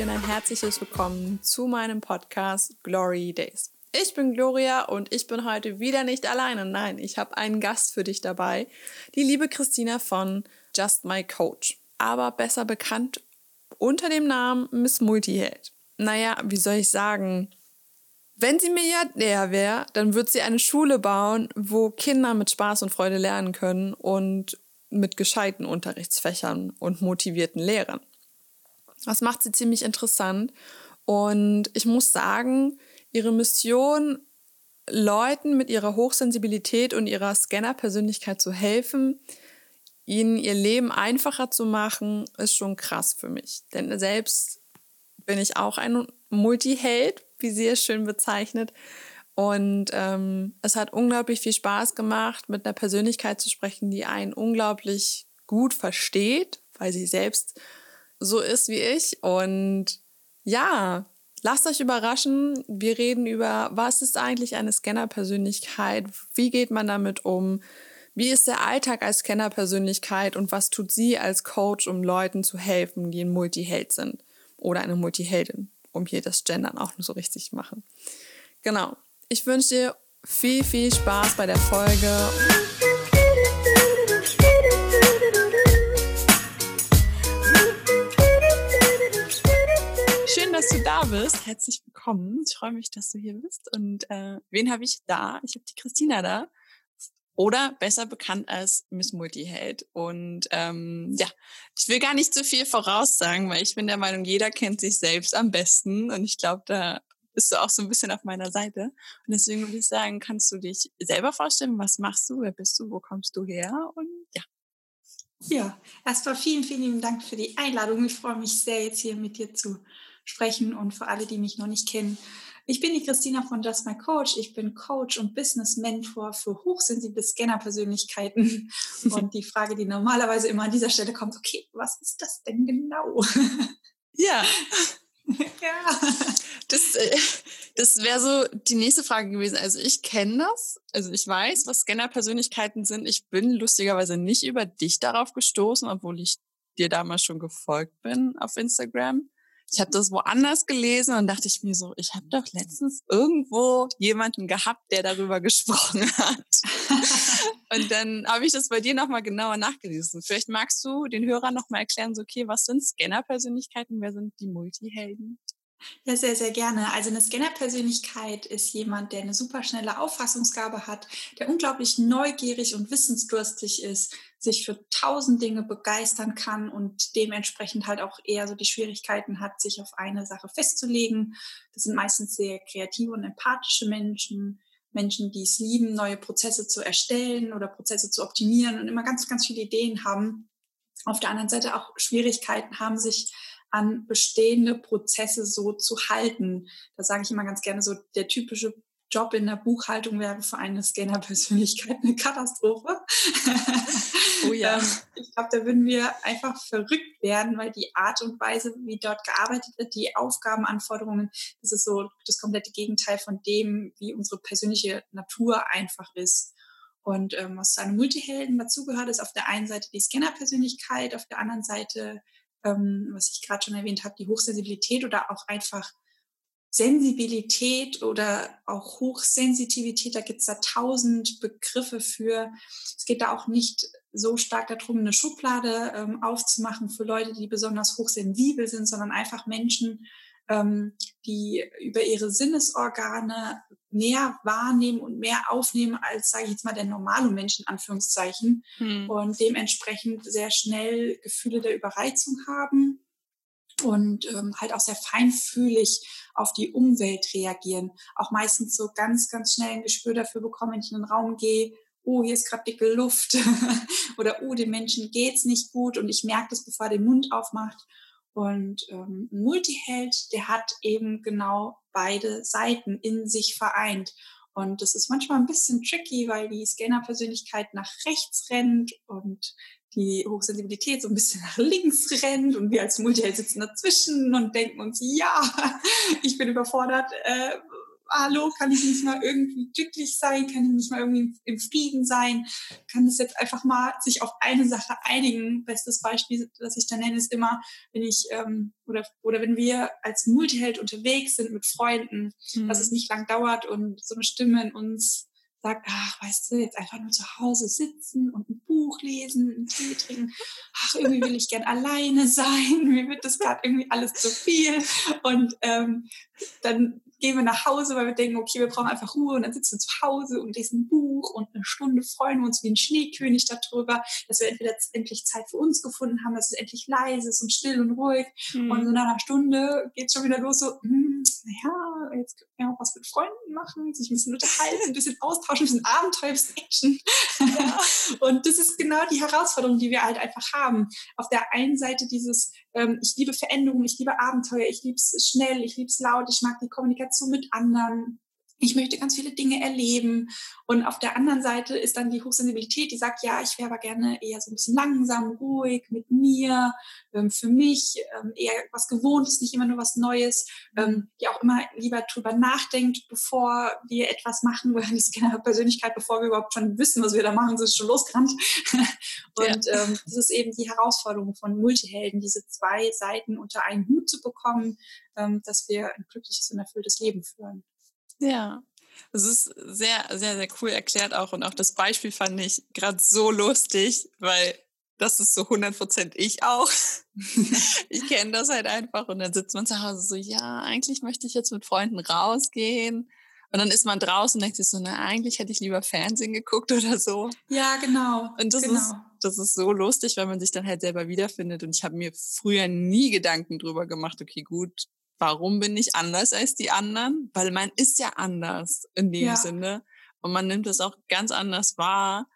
dir ein herzliches Willkommen zu meinem Podcast Glory Days. Ich bin Gloria und ich bin heute wieder nicht alleine. Nein, ich habe einen Gast für dich dabei, die liebe Christina von Just My Coach, aber besser bekannt unter dem Namen Miss Multiheld. Naja, wie soll ich sagen? Wenn sie Milliardär wäre, dann würde sie eine Schule bauen, wo Kinder mit Spaß und Freude lernen können und mit gescheiten Unterrichtsfächern und motivierten Lehrern. Das macht sie ziemlich interessant. Und ich muss sagen, ihre Mission, Leuten mit ihrer Hochsensibilität und ihrer Scanner-Persönlichkeit zu helfen, ihnen ihr Leben einfacher zu machen, ist schon krass für mich. Denn selbst bin ich auch ein Multiheld, wie sie es schön bezeichnet. Und ähm, es hat unglaublich viel Spaß gemacht, mit einer Persönlichkeit zu sprechen, die einen unglaublich gut versteht, weil sie selbst so ist wie ich. Und ja, lasst euch überraschen. Wir reden über, was ist eigentlich eine Scanner-Persönlichkeit? Wie geht man damit um? Wie ist der Alltag als Scanner-Persönlichkeit und was tut sie als Coach, um Leuten zu helfen, die ein Multiheld sind oder eine Multiheldin, um hier das Gendern auch so richtig zu machen. Genau. Ich wünsche dir viel, viel Spaß bei der Folge. Dass du da bist. Herzlich willkommen. Ich freue mich, dass du hier bist. Und äh, wen habe ich da? Ich habe die Christina da. Oder besser bekannt als Miss Multiheld. Und ähm, ja, ich will gar nicht zu viel voraussagen, weil ich bin der Meinung, jeder kennt sich selbst am besten. Und ich glaube, da bist du auch so ein bisschen auf meiner Seite. Und deswegen würde ich sagen, kannst du dich selber vorstellen, was machst du, wer bist du, wo kommst du her? Und ja. Ja, erstmal vielen, vielen Dank für die Einladung. Ich freue mich sehr, jetzt hier mit dir zu sprechen und für alle, die mich noch nicht kennen. Ich bin die Christina von Just My Coach. Ich bin Coach und Business Mentor für hochsensible Scanner-Persönlichkeiten. Und die Frage, die normalerweise immer an dieser Stelle kommt, okay, was ist das denn genau? Ja. ja. Das, äh, das wäre so die nächste Frage gewesen. Also ich kenne das, also ich weiß, was Scanner-Persönlichkeiten sind. Ich bin lustigerweise nicht über dich darauf gestoßen, obwohl ich dir damals schon gefolgt bin auf Instagram. Ich habe das woanders gelesen und dachte ich mir so, ich habe doch letztens irgendwo jemanden gehabt, der darüber gesprochen hat. und dann habe ich das bei dir nochmal genauer nachgelesen. Vielleicht magst du den Hörern nochmal erklären, so okay, was sind Scanner-Persönlichkeiten, wer sind die Multihelden? Ja, sehr, sehr gerne. Also eine Scanner-Persönlichkeit ist jemand, der eine super schnelle Auffassungsgabe hat, der unglaublich neugierig und wissensdurstig ist, sich für tausend Dinge begeistern kann und dementsprechend halt auch eher so die Schwierigkeiten hat, sich auf eine Sache festzulegen. Das sind meistens sehr kreative und empathische Menschen, Menschen, die es lieben, neue Prozesse zu erstellen oder Prozesse zu optimieren und immer ganz, ganz viele Ideen haben. Auf der anderen Seite auch Schwierigkeiten haben, sich an bestehende Prozesse so zu halten. Da sage ich immer ganz gerne so, der typische Job in der Buchhaltung wäre für eine Scanner-Persönlichkeit eine Katastrophe. Oh ja. Ähm, ich glaube, da würden wir einfach verrückt werden, weil die Art und Weise, wie dort gearbeitet wird, die Aufgabenanforderungen, das ist so das komplette Gegenteil von dem, wie unsere persönliche Natur einfach ist. Und ähm, was zu einem Multihelden dazugehört, ist auf der einen Seite die Scanner-Persönlichkeit, auf der anderen Seite ähm, was ich gerade schon erwähnt habe, die Hochsensibilität oder auch einfach Sensibilität oder auch Hochsensitivität, da gibt es da tausend Begriffe für. Es geht da auch nicht so stark darum, eine Schublade ähm, aufzumachen für Leute, die besonders hochsensibel sind, sondern einfach Menschen, ähm, die über ihre Sinnesorgane mehr wahrnehmen und mehr aufnehmen als, sage ich jetzt mal, der normale Mensch in Anführungszeichen hm. und dementsprechend sehr schnell Gefühle der Überreizung haben und ähm, halt auch sehr feinfühlig auf die Umwelt reagieren. Auch meistens so ganz, ganz schnell ein Gespür dafür bekommen, wenn ich in den Raum gehe, oh, hier ist gerade dicke Luft oder oh, dem Menschen geht's nicht gut und ich merke das, bevor er den Mund aufmacht. Und ähm, Multiheld, der hat eben genau beide Seiten in sich vereint. Und das ist manchmal ein bisschen tricky, weil die Scanner-Persönlichkeit nach rechts rennt und die Hochsensibilität so ein bisschen nach links rennt und wir als Multiheld sitzen dazwischen und denken uns, ja, ich bin überfordert, äh, hallo, kann ich nicht mal irgendwie glücklich sein? Kann ich nicht mal irgendwie im Frieden sein? Kann das jetzt einfach mal sich auf eine Sache einigen? Bestes Beispiel, das ich da nenne, ist immer, wenn ich ähm, oder, oder wenn wir als Multiheld unterwegs sind mit Freunden, mhm. dass es nicht lang dauert und so eine Stimme in uns sagt, ach, weißt du, jetzt einfach nur zu Hause sitzen und ein Buch lesen, einen Tee trinken. Ach, irgendwie will ich gern alleine sein. Mir wird das gerade irgendwie alles zu viel. Und ähm, dann gehen wir nach Hause, weil wir denken, okay, wir brauchen einfach Ruhe und dann sitzen wir zu Hause und lesen ein Buch und eine Stunde freuen wir uns wie ein Schneekönig darüber, dass wir entweder endlich Zeit für uns gefunden haben, dass es endlich leise ist und still und ruhig. Mhm. Und so nach einer Stunde geht es schon wieder los, so, hm, ja, jetzt können wir auch was mit Freunden machen, sich ein bisschen unterhalten, ein bisschen austauschen, ein bisschen Abenteuer, ein bisschen Action. Ja. und das ist genau die Herausforderung, die wir halt einfach haben. Auf der einen Seite dieses, ich liebe Veränderungen, ich liebe Abenteuer, ich liebe es schnell, ich liebe es laut, ich mag die Kommunikation mit anderen ich möchte ganz viele Dinge erleben. Und auf der anderen Seite ist dann die Hochsensibilität, die sagt, ja, ich wäre aber gerne eher so ein bisschen langsam, ruhig mit mir, ähm, für mich, ähm, eher was Gewohntes, nicht immer nur was Neues, ähm, die auch immer lieber drüber nachdenkt, bevor wir etwas machen, weil die Scanner-Persönlichkeit, bevor wir überhaupt schon wissen, was wir da machen, sind schon losgerannt. Und ja. ähm, das ist eben die Herausforderung von Multihelden, diese zwei Seiten unter einen Hut zu bekommen, dass wir ein glückliches und erfülltes Leben führen. Ja. Das ist sehr, sehr, sehr cool erklärt auch. Und auch das Beispiel fand ich gerade so lustig, weil das ist so 100 Prozent ich auch. ich kenne das halt einfach. Und dann sitzt man zu Hause so, ja, eigentlich möchte ich jetzt mit Freunden rausgehen. Und dann ist man draußen und denkt sich so, na, eigentlich hätte ich lieber Fernsehen geguckt oder so. Ja, genau. Und das genau. ist, das ist so lustig, weil man sich dann halt selber wiederfindet. Und ich habe mir früher nie Gedanken drüber gemacht, okay, gut, warum bin ich anders als die anderen? Weil man ist ja anders in dem ja. Sinne. Und man nimmt es auch ganz anders wahr.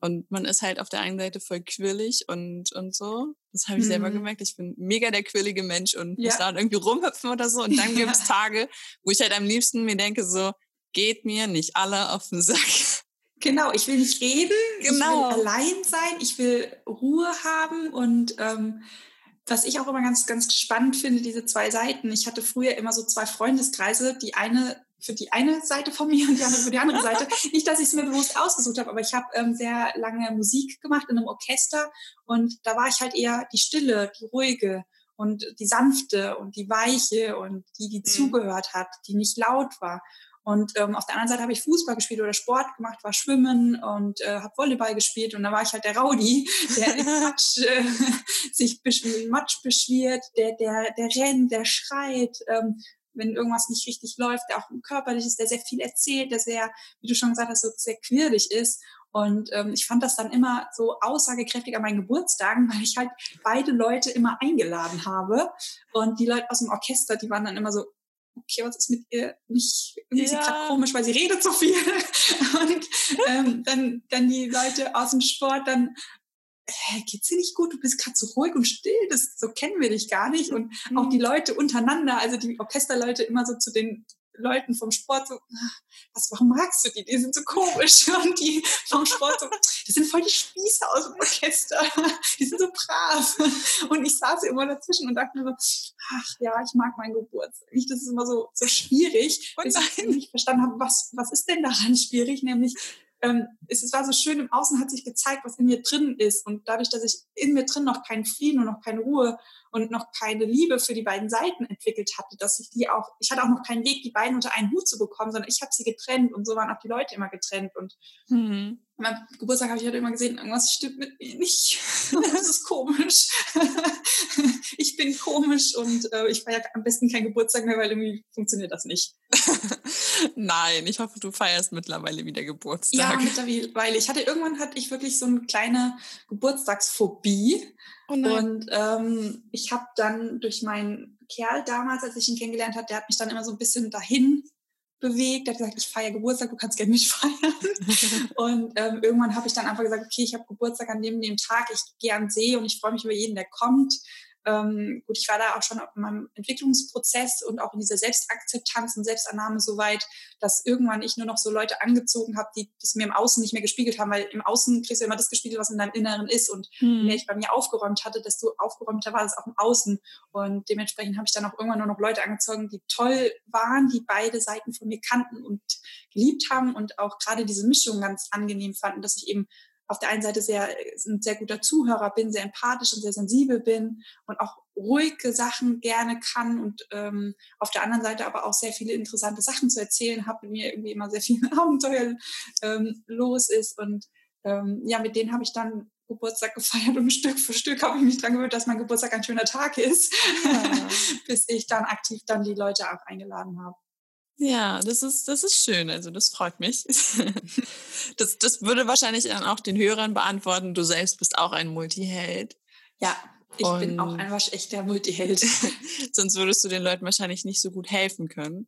Und man ist halt auf der einen Seite voll quirlig und, und so. Das habe ich mhm. selber gemerkt. Ich bin mega der quirlige Mensch und ja. muss da irgendwie rumhüpfen oder so. Und dann gibt es Tage, wo ich halt am liebsten mir denke, so, geht mir nicht alle auf den Sack. Genau, ich will nicht reden, genau. ich will genau. allein sein, ich will Ruhe haben und ähm, was ich auch immer ganz, ganz spannend finde, diese zwei Seiten. Ich hatte früher immer so zwei Freundeskreise, die eine für die eine Seite von mir und die andere für die andere Seite. Nicht, dass ich es mir bewusst ausgesucht habe, aber ich habe ähm, sehr lange Musik gemacht in einem Orchester und da war ich halt eher die Stille, die ruhige und die sanfte und die weiche und die, die mhm. zugehört hat, die nicht laut war. Und ähm, auf der anderen Seite habe ich Fußball gespielt oder Sport gemacht, war schwimmen und äh, habe Volleyball gespielt und da war ich halt der Rowdy, der Matsch, äh, sich besch Matsch beschwert, der, der, der rennt, der schreit, ähm, wenn irgendwas nicht richtig läuft, der auch körperlich ist, der sehr viel erzählt, der sehr, wie du schon gesagt hast, so sehr quirlig ist. Und ähm, ich fand das dann immer so aussagekräftig an meinen Geburtstagen, weil ich halt beide Leute immer eingeladen habe. Und die Leute aus dem Orchester, die waren dann immer so, okay, was ist mit ihr nicht, irgendwie ja. ist sie gerade komisch, weil sie redet so viel. Und ähm, dann, dann die Leute aus dem Sport dann, äh, geht's dir nicht gut? Du bist gerade so ruhig und still, das, so kennen wir dich gar nicht. Und mhm. auch die Leute untereinander, also die Orchesterleute immer so zu den Leuten vom Sport so, was, warum magst du die? Die sind so komisch. Und die vom Sport so, das sind voll die Spießer aus dem Orchester. Die sind so brav. Und ich saß immer dazwischen und dachte mir so, ach ja, ich mag meinen Geburtstag. Ich, das ist immer so, so schwierig, oh bis ich nicht verstanden habe, was, was ist denn daran schwierig? Nämlich, ähm, es, war so schön, im Außen hat sich gezeigt, was in mir drin ist. Und dadurch, dass ich in mir drin noch keinen Frieden und noch keine Ruhe und noch keine Liebe für die beiden Seiten entwickelt hatte, dass ich die auch, ich hatte auch noch keinen Weg, die beiden unter einen Hut zu bekommen, sondern ich habe sie getrennt und so waren auch die Leute immer getrennt. Und mhm. an meinem Geburtstag habe ich halt immer gesehen, irgendwas stimmt mit mir nicht. das ist komisch. ich bin komisch und äh, ich feiere am besten keinen Geburtstag mehr, weil irgendwie funktioniert das nicht. Nein, ich hoffe, du feierst mittlerweile wieder Geburtstag. Ja, mittlerweile. Ich hatte irgendwann hatte ich wirklich so eine kleine Geburtstagsphobie. Oh und ähm, ich habe dann durch meinen Kerl damals, als ich ihn kennengelernt habe, der hat mich dann immer so ein bisschen dahin bewegt, der hat gesagt, ich feiere Geburtstag, du kannst gerne mitfeiern. und ähm, irgendwann habe ich dann einfach gesagt, okay, ich habe Geburtstag an dem, dem Tag, ich gehe an See und ich freue mich über jeden, der kommt. Ähm, gut, ich war da auch schon in meinem Entwicklungsprozess und auch in dieser Selbstakzeptanz und Selbstannahme so weit, dass irgendwann ich nur noch so Leute angezogen habe, die das mir im Außen nicht mehr gespiegelt haben, weil im Außen kriegst du immer das gespiegelt, was in deinem Inneren ist. Und hm. je mehr ich bei mir aufgeräumt hatte, desto aufgeräumter war es auch im Außen. Und dementsprechend habe ich dann auch irgendwann nur noch Leute angezogen, die toll waren, die beide Seiten von mir kannten und geliebt haben und auch gerade diese Mischung ganz angenehm fanden, dass ich eben auf der einen Seite sehr, ein sehr guter Zuhörer bin, sehr empathisch und sehr sensibel bin und auch ruhige Sachen gerne kann und ähm, auf der anderen Seite aber auch sehr viele interessante Sachen zu erzählen habe, mit mir irgendwie immer sehr viel Abenteuer ähm, los ist und ähm, ja, mit denen habe ich dann Geburtstag gefeiert und Stück für Stück habe ich mich dran gewöhnt, dass mein Geburtstag ein schöner Tag ist, ja. bis ich dann aktiv dann die Leute auch eingeladen habe. Ja, das ist, das ist schön. Also das freut mich. Das, das würde wahrscheinlich dann auch den Hörern beantworten. Du selbst bist auch ein Multiheld. Ja, ich Und bin auch ein waschechter Multiheld. Sonst würdest du den Leuten wahrscheinlich nicht so gut helfen können.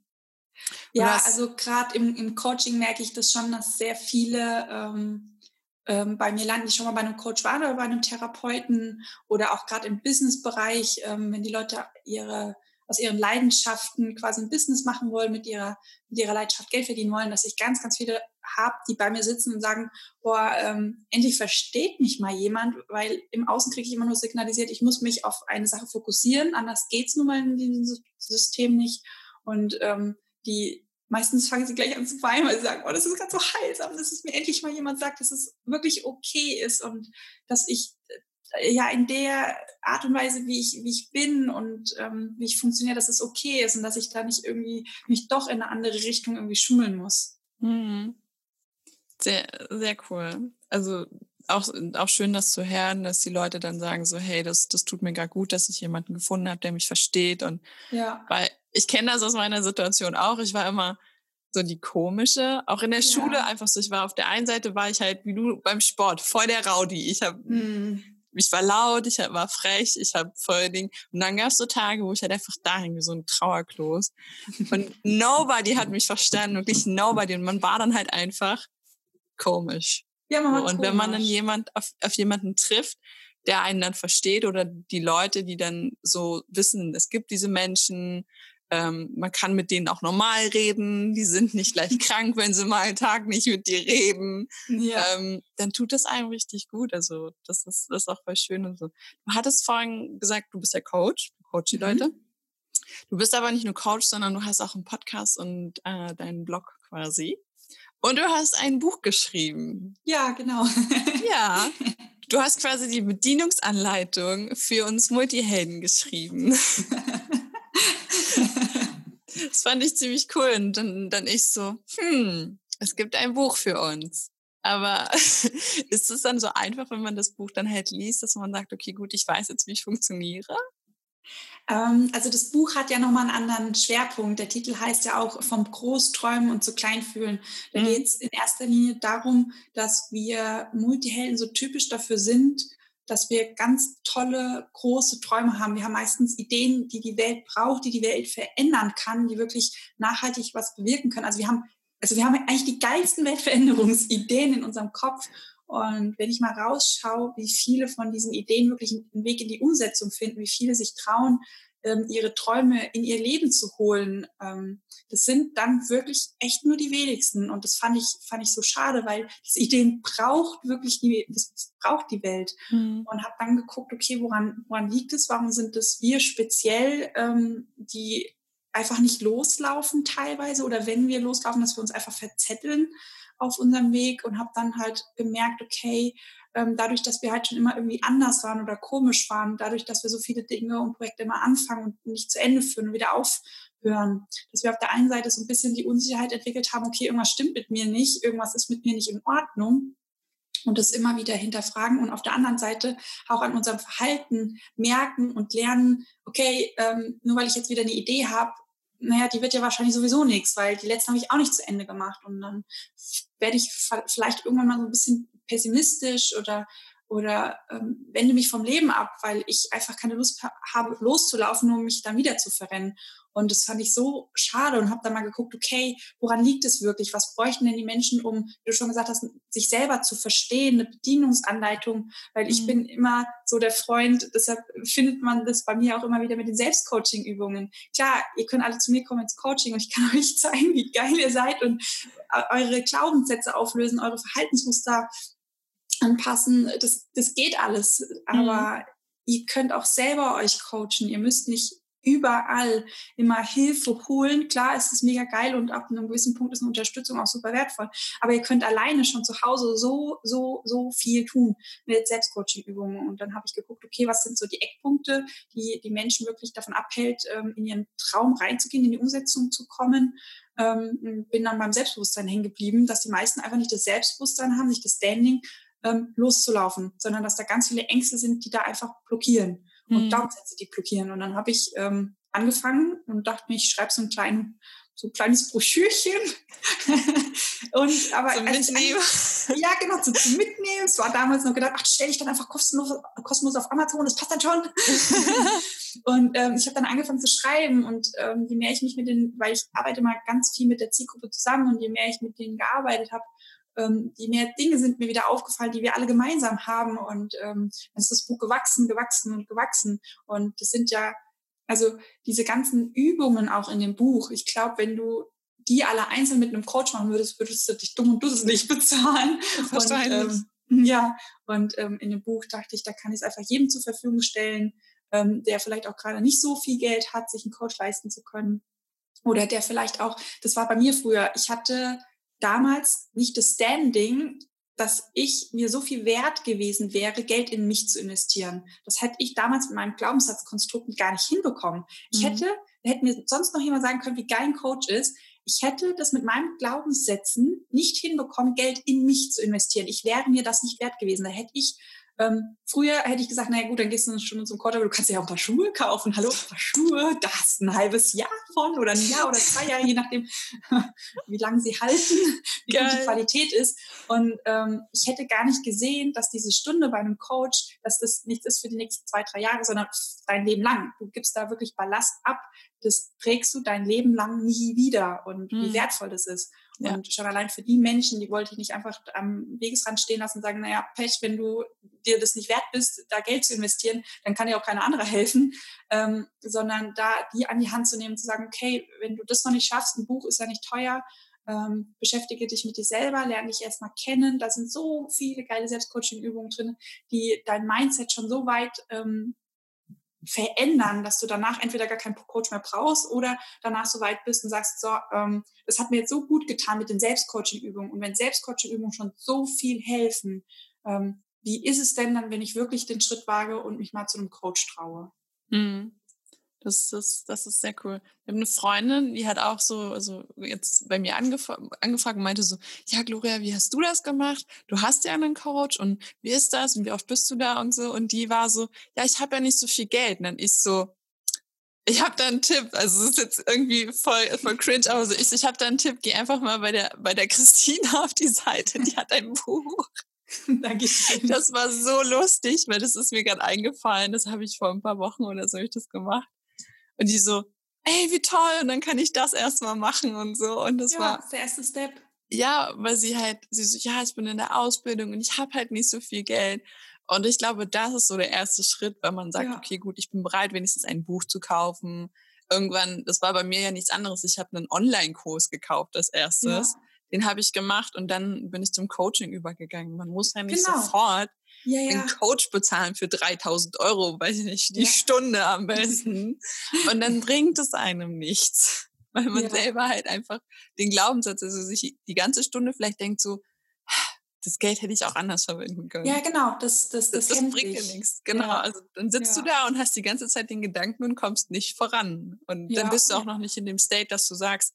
Ja, hast, also gerade im, im Coaching merke ich das schon, dass sehr viele ähm, ähm, bei mir landen, die schon mal bei einem Coach waren oder bei einem Therapeuten oder auch gerade im Businessbereich, ähm, wenn die Leute ihre aus ihren Leidenschaften quasi ein Business machen wollen, mit ihrer, mit ihrer Leidenschaft Geld verdienen wollen, dass ich ganz, ganz viele habe, die bei mir sitzen und sagen, boah, ähm, endlich versteht mich mal jemand, weil im Außen kriege ich immer nur signalisiert, ich muss mich auf eine Sache fokussieren, anders geht's nun mal in diesem System nicht. Und ähm, die meistens fangen sie gleich an zu weinen, weil sie sagen, oh, das ist ganz so heilsam, dass es mir endlich mal jemand sagt, dass es wirklich okay ist und dass ich ja in der Art und Weise, wie ich, wie ich bin und ähm, wie ich funktioniere, dass es okay ist und dass ich da nicht irgendwie mich doch in eine andere Richtung irgendwie schummeln muss. Mhm. Sehr, sehr cool. Also auch, auch schön, das zu hören, dass die Leute dann sagen so, hey, das, das tut mir gar gut, dass ich jemanden gefunden habe, der mich versteht. Und ja. weil ich kenne das aus meiner Situation auch. Ich war immer so die komische, auch in der ja. Schule einfach so. Ich war auf der einen Seite war ich halt wie du beim Sport voll der Rowdy. Ich habe mhm ich war laut, ich war frech, ich habe voll Ding. Und dann gab es so Tage, wo ich halt einfach da hing, wie so ein Trauerklos. Und nobody hat mich verstanden, wirklich nobody. Und man war dann halt einfach komisch. Ja, man war Und komisch. wenn man dann jemand auf, auf jemanden trifft, der einen dann versteht oder die Leute, die dann so wissen, es gibt diese Menschen, ähm, man kann mit denen auch normal reden, die sind nicht gleich krank, wenn sie mal einen Tag nicht mit dir reden. Ja. Ähm, dann tut das einem richtig gut. Also das ist, das ist auch voll schön und so. Du hattest vorhin gesagt, du bist ja Coach, du coach die mhm. Leute. Du bist aber nicht nur Coach, sondern du hast auch einen Podcast und äh, deinen Blog quasi. Und du hast ein Buch geschrieben. Ja, genau. ja. Du hast quasi die Bedienungsanleitung für uns Multihelden geschrieben. das fand ich ziemlich cool. Und dann, dann ich so, hm, es gibt ein Buch für uns. Aber ist es dann so einfach, wenn man das Buch dann halt liest, dass man sagt, okay, gut, ich weiß jetzt, wie ich funktioniere? Ähm, also das Buch hat ja nochmal einen anderen Schwerpunkt. Der Titel heißt ja auch vom Großträumen und zu Kleinfühlen. Da mhm. geht es in erster Linie darum, dass wir Multihelden so typisch dafür sind, dass wir ganz tolle, große Träume haben. Wir haben meistens Ideen, die die Welt braucht, die die Welt verändern kann, die wirklich nachhaltig was bewirken können. Also wir haben, also wir haben eigentlich die geilsten Weltveränderungsideen in unserem Kopf. Und wenn ich mal rausschaue, wie viele von diesen Ideen wirklich einen Weg in die Umsetzung finden, wie viele sich trauen, ähm, ihre Träume in ihr Leben zu holen, ähm, das sind dann wirklich echt nur die wenigsten. Und das fand ich, fand ich so schade, weil diese Ideen braucht wirklich die, das braucht die Welt. Mhm. Und habe dann geguckt, okay, woran, woran liegt es? Warum sind es wir speziell, ähm, die einfach nicht loslaufen teilweise oder wenn wir loslaufen, dass wir uns einfach verzetteln auf unserem Weg und habe dann halt gemerkt, okay, ähm, dadurch, dass wir halt schon immer irgendwie anders waren oder komisch waren, dadurch, dass wir so viele Dinge und Projekte immer anfangen und nicht zu Ende führen und wieder aufhören, dass wir auf der einen Seite so ein bisschen die Unsicherheit entwickelt haben, okay, irgendwas stimmt mit mir nicht, irgendwas ist mit mir nicht in Ordnung und das immer wieder hinterfragen und auf der anderen Seite auch an unserem Verhalten merken und lernen, okay, ähm, nur weil ich jetzt wieder eine Idee habe, naja, die wird ja wahrscheinlich sowieso nichts, weil die letzte habe ich auch nicht zu Ende gemacht. Und dann werde ich vielleicht irgendwann mal so ein bisschen pessimistisch oder oder ähm, wende mich vom Leben ab, weil ich einfach keine Lust habe, loszulaufen, nur um mich dann wieder zu verrennen. Und das fand ich so schade und habe dann mal geguckt, okay, woran liegt es wirklich? Was bräuchten denn die Menschen, um, wie du schon gesagt hast, sich selber zu verstehen, eine Bedienungsanleitung? Weil ich mhm. bin immer so der Freund, deshalb findet man das bei mir auch immer wieder mit den Selbstcoaching-Übungen. Klar, ihr könnt alle zu mir kommen ins Coaching und ich kann euch zeigen, wie geil ihr seid und eure Glaubenssätze auflösen, eure Verhaltensmuster anpassen. Das, das geht alles. Aber mhm. ihr könnt auch selber euch coachen. Ihr müsst nicht überall immer Hilfe holen. Klar ist es mega geil und ab einem gewissen Punkt ist eine Unterstützung auch super wertvoll. Aber ihr könnt alleine schon zu Hause so, so, so viel tun mit Selbstcoaching-Übungen. Und dann habe ich geguckt, okay, was sind so die Eckpunkte, die die Menschen wirklich davon abhält, ähm, in ihren Traum reinzugehen, in die Umsetzung zu kommen. Ähm, bin dann beim Selbstbewusstsein hängen geblieben, dass die meisten einfach nicht das Selbstbewusstsein haben, nicht das Standing, ähm, loszulaufen, sondern dass da ganz viele Ängste sind, die da einfach blockieren und mhm. Glaubenssätze, die blockieren. Und dann habe ich ähm, angefangen und dachte mir, ich schreibe so ein kleinen so ein kleines Broschürchen. und aber zum Mitnehmen. ja, genau, zum, zum Mitnehmen. Es war damals noch gedacht, ach, stell ich dann einfach kostenlos, kostenlos auf Amazon, das passt dann schon. und ähm, ich habe dann angefangen zu schreiben und ähm, je mehr ich mich mit den, weil ich arbeite mal ganz viel mit der Zielgruppe zusammen und je mehr ich mit denen gearbeitet habe, ähm, die mehr Dinge sind mir wieder aufgefallen, die wir alle gemeinsam haben. Und ähm, dann ist das Buch gewachsen, gewachsen und gewachsen. Und das sind ja, also diese ganzen Übungen auch in dem Buch. Ich glaube, wenn du die alle einzeln mit einem Coach machen würdest, würdest du dich dumm und dusselig bezahlen. Wahrscheinlich. Und, ähm, ja, und ähm, in dem Buch dachte ich, da kann ich es einfach jedem zur Verfügung stellen, ähm, der vielleicht auch gerade nicht so viel Geld hat, sich einen Coach leisten zu können. Oder der vielleicht auch, das war bei mir früher, ich hatte damals nicht das Standing, dass ich mir so viel wert gewesen wäre, Geld in mich zu investieren. Das hätte ich damals mit meinem Glaubenssatzkonstrukt gar nicht hinbekommen. Ich mhm. hätte, hätte mir sonst noch jemand sagen können, wie geil ein Coach ist. Ich hätte das mit meinen Glaubenssätzen nicht hinbekommen, Geld in mich zu investieren. Ich wäre mir das nicht wert gewesen. Da hätte ich ähm, früher hätte ich gesagt, naja gut, dann gehst du eine Stunde zum Quarter, du kannst ja auch ein paar Schuhe kaufen. Hallo, ein paar Schuhe, da hast ein halbes Jahr von oder ein Jahr oder zwei Jahre, je nachdem, wie lange sie halten, wie Geil. gut die Qualität ist. Und ähm, ich hätte gar nicht gesehen, dass diese Stunde bei einem Coach, dass das nichts ist für die nächsten zwei, drei Jahre, sondern dein Leben lang. Du gibst da wirklich Ballast ab, das trägst du dein Leben lang nie wieder und mhm. wie wertvoll das ist. Ja. Und schon allein für die Menschen, die wollte ich nicht einfach am Wegesrand stehen lassen und sagen, naja, Pech, wenn du dir das nicht wert bist, da Geld zu investieren, dann kann dir auch keine andere helfen, ähm, sondern da die an die Hand zu nehmen, zu sagen, okay, wenn du das noch nicht schaffst, ein Buch ist ja nicht teuer, ähm, beschäftige dich mit dir selber, lerne dich erstmal kennen. Da sind so viele geile Selbstcoaching-Übungen drin, die dein Mindset schon so weit ähm, verändern, dass du danach entweder gar keinen Coach mehr brauchst oder danach so weit bist und sagst, so, ähm, das hat mir jetzt so gut getan mit den Selbstcoaching-Übungen. Und wenn Selbstcoaching-Übungen schon so viel helfen, ähm, wie ist es denn dann, wenn ich wirklich den Schritt wage und mich mal zu einem Coach traue? Mhm. Das ist, das ist sehr cool. Ich habe eine Freundin, die hat auch so, also jetzt bei mir angef angefragt und meinte so, ja, Gloria, wie hast du das gemacht? Du hast ja einen Coach und wie ist das und wie oft bist du da und so? Und die war so, ja, ich habe ja nicht so viel Geld. Und dann ist so, ich habe da einen Tipp. Also es ist jetzt irgendwie voll, voll cringe, aber so ich, ich habe da einen Tipp. Geh einfach mal bei der, bei der Christine auf die Seite. Die hat ein Buch. Dankeschön. Das war so lustig, weil das ist mir gerade eingefallen. Das habe ich vor ein paar Wochen oder so ich das gemacht. Und die so, ey, wie toll, und dann kann ich das erstmal machen und so. Und das ja, war der erste Step. Ja, weil sie halt, sie so, ja, ich bin in der Ausbildung und ich habe halt nicht so viel Geld. Und ich glaube, das ist so der erste Schritt, weil man sagt, ja. okay, gut, ich bin bereit, wenigstens ein Buch zu kaufen. Irgendwann, das war bei mir ja nichts anderes. Ich habe einen Online-Kurs gekauft als erstes. Ja. Den habe ich gemacht und dann bin ich zum Coaching übergegangen. Man muss ja nicht genau. sofort ja, ja. einen Coach bezahlen für 3000 Euro, weiß ich nicht, die ja. Stunde am besten. Und dann bringt es einem nichts, weil man ja. selber halt einfach den Glaubenssatz, also sich die ganze Stunde vielleicht denkt so, das Geld hätte ich auch anders verwenden können. Ja, genau, das, das, das, das, das bringt dir nichts. Genau, ja. also dann sitzt ja. du da und hast die ganze Zeit den Gedanken und kommst nicht voran. Und ja. dann bist du auch noch nicht in dem State, dass du sagst,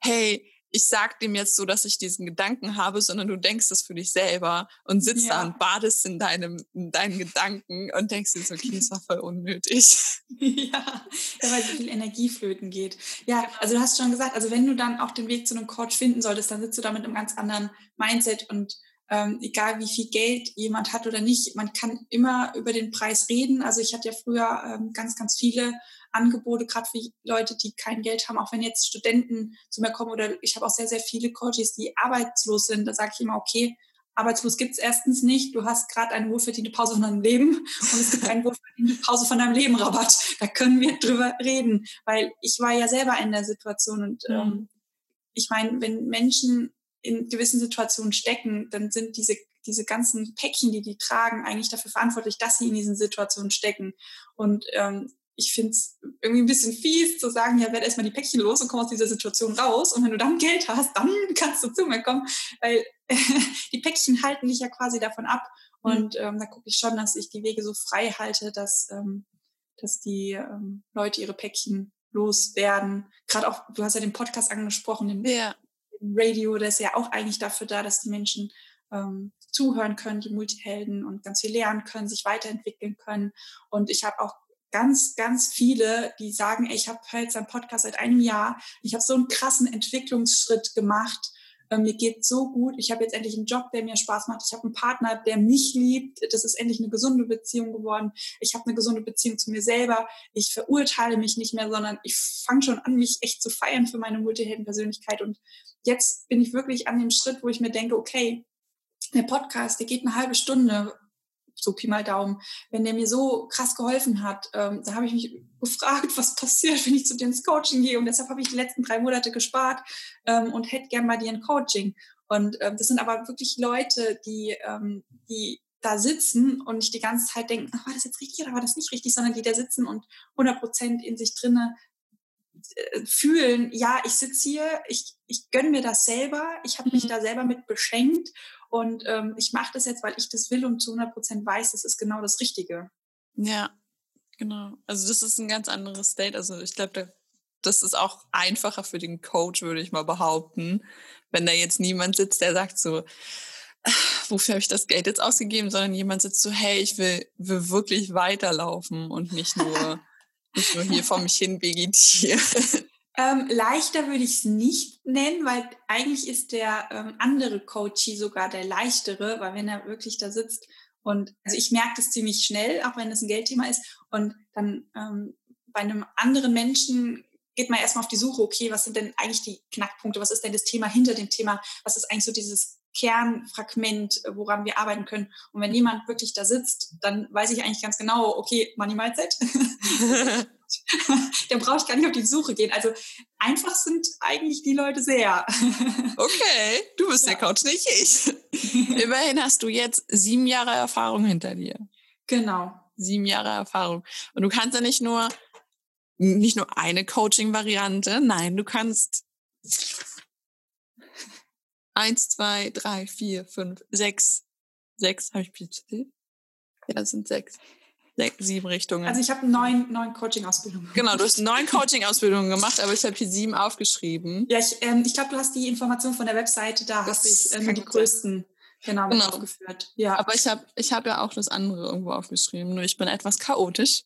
hey, ich sag dem jetzt so, dass ich diesen Gedanken habe, sondern du denkst das für dich selber und sitzt ja. da und badest in deinem, in deinen Gedanken und denkst dir so, okay, das war voll unnötig. Ja, weil so viel Energie flöten geht. Ja, genau. also du hast schon gesagt, also wenn du dann auch den Weg zu einem Coach finden solltest, dann sitzt du da mit einem ganz anderen Mindset und ähm, egal wie viel Geld jemand hat oder nicht, man kann immer über den Preis reden. Also ich hatte ja früher ähm, ganz, ganz viele Angebote, gerade für Leute, die kein Geld haben, auch wenn jetzt Studenten zu mir kommen oder ich habe auch sehr, sehr viele Coaches, die arbeitslos sind. Da sage ich immer, okay, arbeitslos gibt es erstens nicht. Du hast gerade eine wohlverdiente Pause von deinem Leben und es gibt eine wohlverdiente Pause von deinem Leben Rabatt. Da können wir drüber reden, weil ich war ja selber in der Situation und mhm. ähm, ich meine, wenn Menschen in gewissen Situationen stecken, dann sind diese diese ganzen Päckchen, die die tragen, eigentlich dafür verantwortlich, dass sie in diesen Situationen stecken. Und ähm, ich finde es irgendwie ein bisschen fies zu sagen, ja, werde erstmal die Päckchen los und komm aus dieser Situation raus. Und wenn du dann Geld hast, dann kannst du zu mir kommen, weil die Päckchen halten dich ja quasi davon ab. Mhm. Und ähm, da gucke ich schon, dass ich die Wege so frei halte, dass, ähm, dass die ähm, Leute ihre Päckchen loswerden. Gerade auch, du hast ja den Podcast angesprochen, den, ja. den Radio, der ist ja auch eigentlich dafür da, dass die Menschen ähm, zuhören können, die Multihelden und ganz viel lernen können, sich weiterentwickeln können. Und ich habe auch ganz, ganz viele, die sagen, ey, ich habe jetzt einen Podcast seit einem Jahr, ich habe so einen krassen Entwicklungsschritt gemacht, ähm, mir geht so gut, ich habe jetzt endlich einen Job, der mir Spaß macht, ich habe einen Partner, der mich liebt, das ist endlich eine gesunde Beziehung geworden, ich habe eine gesunde Beziehung zu mir selber, ich verurteile mich nicht mehr, sondern ich fange schon an, mich echt zu feiern für meine Multiheldenpersönlichkeit. Und jetzt bin ich wirklich an dem Schritt, wo ich mir denke, okay, der Podcast, der geht eine halbe Stunde, so Pi mal Daumen, wenn der mir so krass geholfen hat, ähm, da habe ich mich gefragt, was passiert, wenn ich zu dir ins Coaching gehe. Und deshalb habe ich die letzten drei Monate gespart ähm, und hätte gern bei dir ein Coaching. Und ähm, das sind aber wirklich Leute, die, ähm, die da sitzen und nicht die ganze Zeit denken, ach, war das jetzt richtig oder war das nicht richtig, sondern die da sitzen und 100 Prozent in sich drinne äh, fühlen, ja, ich sitze hier, ich, ich gönne mir das selber, ich habe mich mhm. da selber mit beschenkt und ähm, ich mache das jetzt, weil ich das will und zu 100 Prozent weiß, das ist genau das Richtige. Ja, genau. Also das ist ein ganz anderes State. Also ich glaube, das ist auch einfacher für den Coach, würde ich mal behaupten, wenn da jetzt niemand sitzt, der sagt so, wofür habe ich das Geld jetzt ausgegeben, sondern jemand sitzt so, hey, ich will, will wirklich weiterlaufen und nicht nur, nicht nur hier vor mich hin vegetieren. Ähm, leichter würde ich es nicht nennen, weil eigentlich ist der ähm, andere Coachie sogar der leichtere, weil wenn er wirklich da sitzt und also ich merke das ziemlich schnell, auch wenn es ein Geldthema ist und dann ähm, bei einem anderen Menschen geht man erstmal auf die Suche, okay, was sind denn eigentlich die Knackpunkte, was ist denn das Thema hinter dem Thema, was ist eigentlich so dieses Kernfragment, woran wir arbeiten können. Und wenn jemand wirklich da sitzt, dann weiß ich eigentlich ganz genau, okay, Money Mindset. dann brauche ich gar nicht auf die Suche gehen. Also einfach sind eigentlich die Leute sehr. okay, du bist ja. der Coach, nicht ich. Immerhin hast du jetzt sieben Jahre Erfahrung hinter dir. Genau. Sieben Jahre Erfahrung. Und du kannst ja nicht nur, nicht nur eine Coaching-Variante, nein, du kannst eins, zwei, drei, vier, fünf, sechs, sechs, habe ich PhD? Ja, das sind sechs sieben Richtungen. Also ich habe neun, neun Coaching-Ausbildungen. Genau, du hast neun Coaching-Ausbildungen gemacht, aber ich habe hier sieben aufgeschrieben. Ja, ich, ähm, ich glaube, du hast die Information von der Webseite, da habe ich ähm, die größten genau, genau. aufgeführt. Ja. Aber ich habe ich hab ja auch das andere irgendwo aufgeschrieben, nur ich bin etwas chaotisch.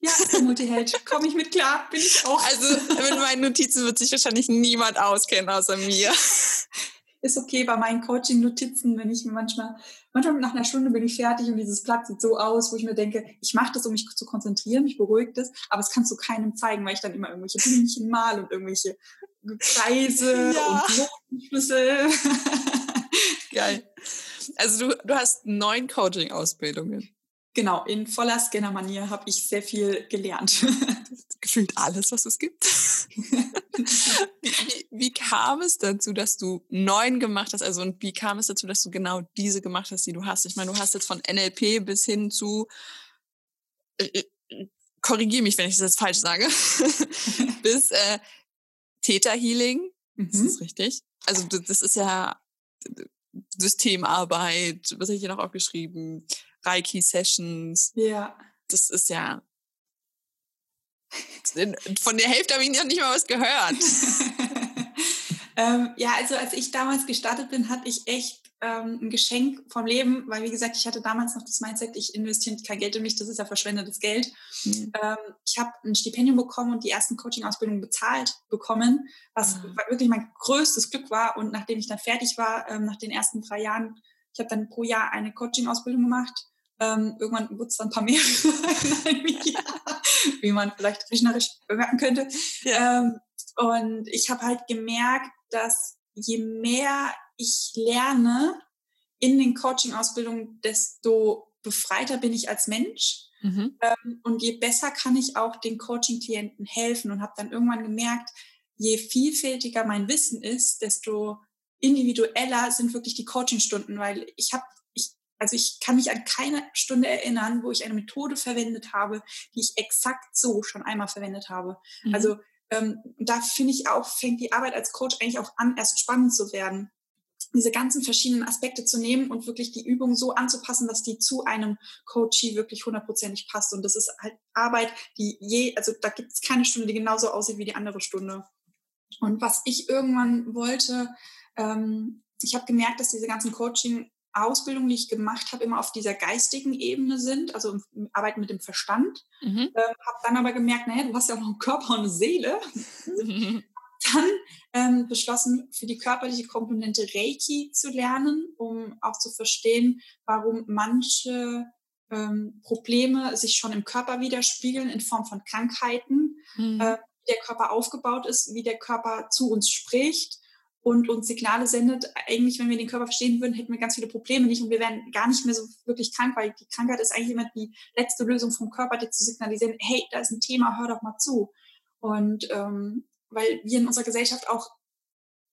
Ja, Mutti-Held, komme ich mit klar, bin ich auch. Also mit meinen Notizen wird sich wahrscheinlich niemand auskennen außer mir ist okay bei meinen Coaching-Notizen, wenn ich mir manchmal, manchmal nach einer Stunde bin ich fertig und dieses Blatt sieht so aus, wo ich mir denke, ich mache das, um mich zu konzentrieren, mich beruhigt es, aber es kannst du keinem zeigen, weil ich dann immer irgendwelche Blümchen mal und irgendwelche Kreise ja. und Notenschlüssel. Geil. Also du, du hast neun Coaching-Ausbildungen. Genau, in voller Scanner-Manier habe ich sehr viel gelernt. Gefühlt alles, was es gibt. Wie, wie, kam es dazu, dass du neun gemacht hast? Also und wie kam es dazu, dass du genau diese gemacht hast, die du hast? Ich meine, du hast jetzt von NLP bis hin zu äh, äh korrigiere mich, wenn ich das jetzt falsch sage, bis äh, Theta Healing. Mhm. Das ist richtig. Also das ist ja Systemarbeit, was habe ich hier noch aufgeschrieben? Reiki-Sessions. Ja. Das ist ja. Von der Hälfte habe ich noch nicht mal was gehört. ähm, ja, also als ich damals gestartet bin, hatte ich echt ähm, ein Geschenk vom Leben, weil wie gesagt, ich hatte damals noch das Mindset, ich investiere kein Geld in mich, das ist ja verschwendetes Geld. Mhm. Ähm, ich habe ein Stipendium bekommen und die ersten Coaching-Ausbildungen bezahlt bekommen, was mhm. wirklich mein größtes Glück war. Und nachdem ich dann fertig war, ähm, nach den ersten drei Jahren, Ich habe dann pro Jahr eine Coaching-Ausbildung gemacht. Ähm, irgendwann wurde es dann ein paar mehr in einem Jahr, wie man vielleicht rechnerisch bemerken könnte. Ja. Ähm, und ich habe halt gemerkt, dass je mehr ich lerne in den Coaching-Ausbildungen, desto befreiter bin ich als Mensch. Mhm. Ähm, und je besser kann ich auch den Coaching-Klienten helfen und habe dann irgendwann gemerkt, je vielfältiger mein Wissen ist, desto individueller sind wirklich die Coaching-Stunden, weil ich habe also ich kann mich an keine Stunde erinnern, wo ich eine Methode verwendet habe, die ich exakt so schon einmal verwendet habe. Mhm. Also ähm, da finde ich auch, fängt die Arbeit als Coach eigentlich auch an, erst spannend zu werden. Diese ganzen verschiedenen Aspekte zu nehmen und wirklich die Übung so anzupassen, dass die zu einem Coachie wirklich hundertprozentig passt. Und das ist halt Arbeit, die je, also da gibt es keine Stunde, die genauso aussieht wie die andere Stunde. Und was ich irgendwann wollte, ähm, ich habe gemerkt, dass diese ganzen Coaching Ausbildungen, die ich gemacht habe, immer auf dieser geistigen Ebene sind, also Arbeiten mit dem Verstand. Mhm. Ähm, habe dann aber gemerkt, naja, du hast ja auch noch einen Körper und eine Seele. Mhm. Dann ähm, beschlossen, für die körperliche Komponente Reiki zu lernen, um auch zu verstehen, warum manche ähm, Probleme sich schon im Körper widerspiegeln in Form von Krankheiten, mhm. äh, wie der Körper aufgebaut ist, wie der Körper zu uns spricht und uns Signale sendet. Eigentlich, wenn wir den Körper verstehen würden, hätten wir ganz viele Probleme nicht und wir wären gar nicht mehr so wirklich krank, weil die Krankheit ist eigentlich immer die letzte Lösung vom Körper, dir zu signalisieren, hey, da ist ein Thema, hör doch mal zu. Und ähm, weil wir in unserer Gesellschaft auch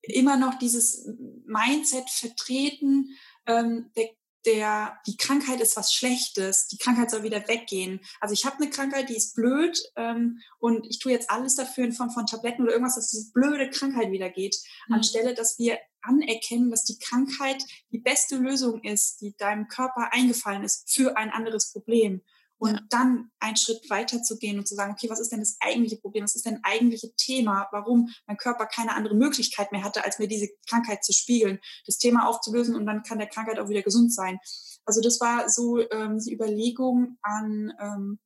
immer noch dieses Mindset vertreten, ähm, der der, die Krankheit ist was Schlechtes, die Krankheit soll wieder weggehen. Also ich habe eine Krankheit, die ist blöd ähm, und ich tue jetzt alles dafür in Form von Tabletten oder irgendwas, dass diese blöde Krankheit wieder geht, mhm. anstelle dass wir anerkennen, dass die Krankheit die beste Lösung ist, die deinem Körper eingefallen ist für ein anderes Problem und ja. dann einen Schritt weiter zu gehen und zu sagen, okay, was ist denn das eigentliche Problem? Was ist denn das eigentliche Thema? Warum mein Körper keine andere Möglichkeit mehr hatte, als mir diese Krankheit zu spiegeln, das Thema aufzulösen und dann kann der Krankheit auch wieder gesund sein. Also das war so ähm, die Überlegung an, ähm,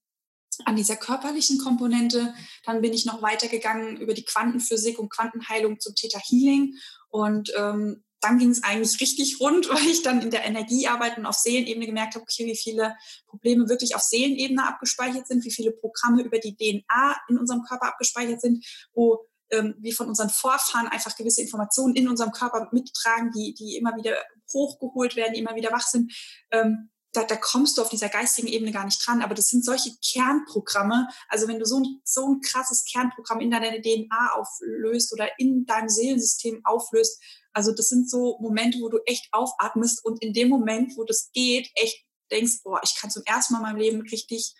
an dieser körperlichen Komponente. Dann bin ich noch weitergegangen über die Quantenphysik und Quantenheilung zum Theta Healing und ähm, dann ging es eigentlich richtig rund, weil ich dann in der Energiearbeit und auf Seelenebene gemerkt habe, okay, wie viele Probleme wirklich auf Seelenebene abgespeichert sind, wie viele Programme über die DNA in unserem Körper abgespeichert sind, wo ähm, wir von unseren Vorfahren einfach gewisse Informationen in unserem Körper mittragen, die, die immer wieder hochgeholt werden, die immer wieder wach sind. Ähm, da, da kommst du auf dieser geistigen Ebene gar nicht dran. Aber das sind solche Kernprogramme. Also wenn du so ein, so ein krasses Kernprogramm in deiner DNA auflöst oder in deinem Seelensystem auflöst, also das sind so Momente, wo du echt aufatmest und in dem Moment, wo das geht, echt denkst, boah, ich kann zum ersten Mal in meinem Leben richtig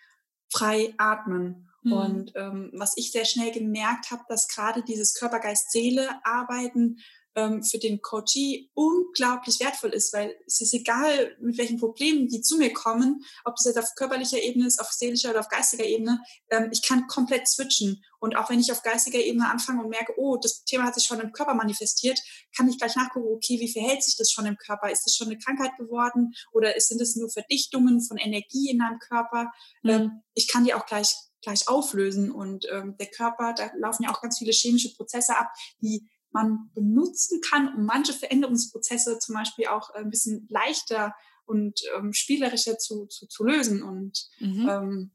frei atmen. Mhm. Und ähm, was ich sehr schnell gemerkt habe, dass gerade dieses Körper-Geist-Seele-Arbeiten ähm, für den Coachee unglaublich wertvoll ist, weil es ist egal, mit welchen Problemen die zu mir kommen, ob das jetzt auf körperlicher Ebene ist, auf seelischer oder auf geistiger Ebene, ähm, ich kann komplett switchen. Und auch wenn ich auf geistiger Ebene anfange und merke, oh, das Thema hat sich schon im Körper manifestiert, kann ich gleich nachgucken, okay, wie verhält sich das schon im Körper? Ist das schon eine Krankheit geworden oder sind es nur Verdichtungen von Energie in deinem Körper? Mhm. Ähm, ich kann die auch gleich gleich auflösen und ähm, der Körper, da laufen ja auch ganz viele chemische Prozesse ab, die man benutzen kann, um manche Veränderungsprozesse zum Beispiel auch ein bisschen leichter und ähm, spielerischer zu, zu, zu lösen. Und mhm. ähm,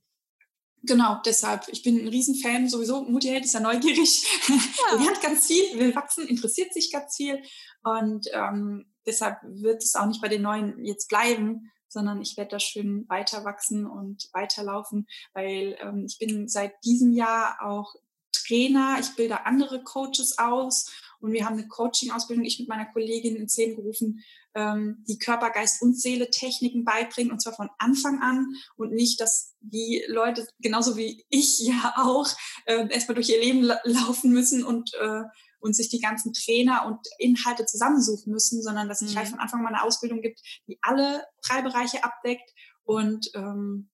genau, deshalb, ich bin ein Riesenfan, sowieso, Multiheld ist ja neugierig, ja. lernt ganz viel, will wachsen, interessiert sich ganz viel. Und ähm, deshalb wird es auch nicht bei den Neuen jetzt bleiben, sondern ich werde da schön weiter wachsen und weiterlaufen, weil ähm, ich bin seit diesem Jahr auch Trainer, ich bilde andere Coaches aus und wir haben eine Coaching-Ausbildung, ich mit meiner Kollegin ins Leben gerufen, ähm, die Körper, Geist und Seele Techniken beibringen und zwar von Anfang an und nicht, dass die Leute, genauso wie ich ja auch, äh, erstmal durch ihr Leben la laufen müssen und, äh, und sich die ganzen Trainer und Inhalte zusammensuchen müssen, sondern dass es mhm. gleich von Anfang an eine Ausbildung gibt, die alle drei Bereiche abdeckt und ähm,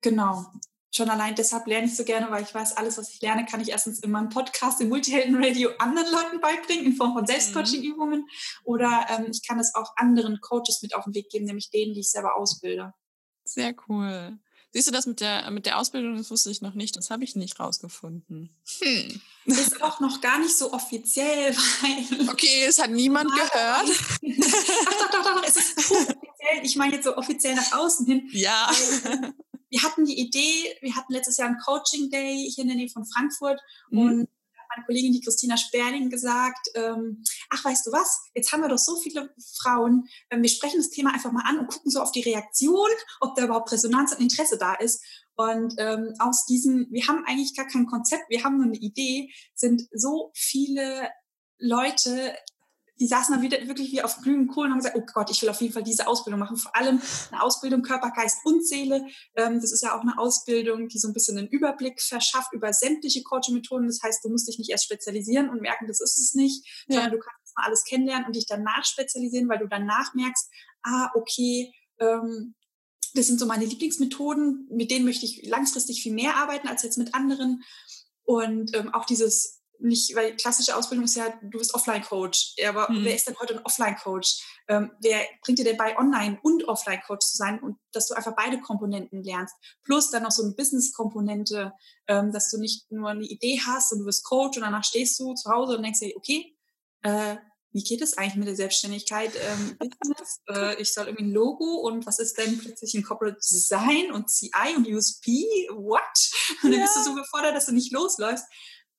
genau, schon allein deshalb lerne ich so gerne, weil ich weiß, alles, was ich lerne, kann ich erstens in meinem Podcast im Multihelden-Radio anderen Leuten beibringen, in Form von Selbstcoaching-Übungen. Mhm. Oder ähm, ich kann es auch anderen Coaches mit auf den Weg geben, nämlich denen, die ich selber ausbilde. Sehr cool. Siehst du das mit der, mit der Ausbildung, das wusste ich noch nicht, das habe ich nicht rausgefunden. Hm. Ist auch noch gar nicht so offiziell, weil. Okay, es hat niemand gehört. Ach doch, doch, doch, es ist ich meine jetzt so offiziell nach außen hin. Ja. Wir hatten die Idee, wir hatten letztes Jahr einen Coaching Day hier in der Nähe von Frankfurt mhm. und meine Kollegin, die Christina Sperling, gesagt, ähm, ach, weißt du was, jetzt haben wir doch so viele Frauen, ähm, wir sprechen das Thema einfach mal an und gucken so auf die Reaktion, ob da überhaupt Resonanz und Interesse da ist. Und ähm, aus diesem, wir haben eigentlich gar kein Konzept, wir haben nur eine Idee, sind so viele Leute die saßen dann wieder wirklich wie auf glühenden Kohlen und haben gesagt, oh Gott, ich will auf jeden Fall diese Ausbildung machen. Vor allem eine Ausbildung Körper, Geist und Seele. Ähm, das ist ja auch eine Ausbildung, die so ein bisschen einen Überblick verschafft über sämtliche Coaching-Methoden. Das heißt, du musst dich nicht erst spezialisieren und merken, das ist es nicht, ja. sondern du kannst mal alles kennenlernen und dich danach spezialisieren, weil du danach merkst, ah, okay, ähm, das sind so meine Lieblingsmethoden, mit denen möchte ich langfristig viel mehr arbeiten als jetzt mit anderen. Und ähm, auch dieses nicht, weil klassische Ausbildung ist ja, du bist Offline-Coach. Aber mhm. wer ist denn heute ein Offline-Coach? Ähm, wer bringt dir denn bei, Online- und Offline-Coach zu sein und dass du einfach beide Komponenten lernst? Plus dann noch so eine Business-Komponente, ähm, dass du nicht nur eine Idee hast und du bist Coach und danach stehst du zu Hause und denkst dir, okay, äh, wie geht es eigentlich mit der Selbstständigkeit? Ähm, äh, ich soll irgendwie ein Logo und was ist denn plötzlich ein Corporate Design und CI und USP? What? Und dann ja. bist du so gefordert, dass du nicht losläufst.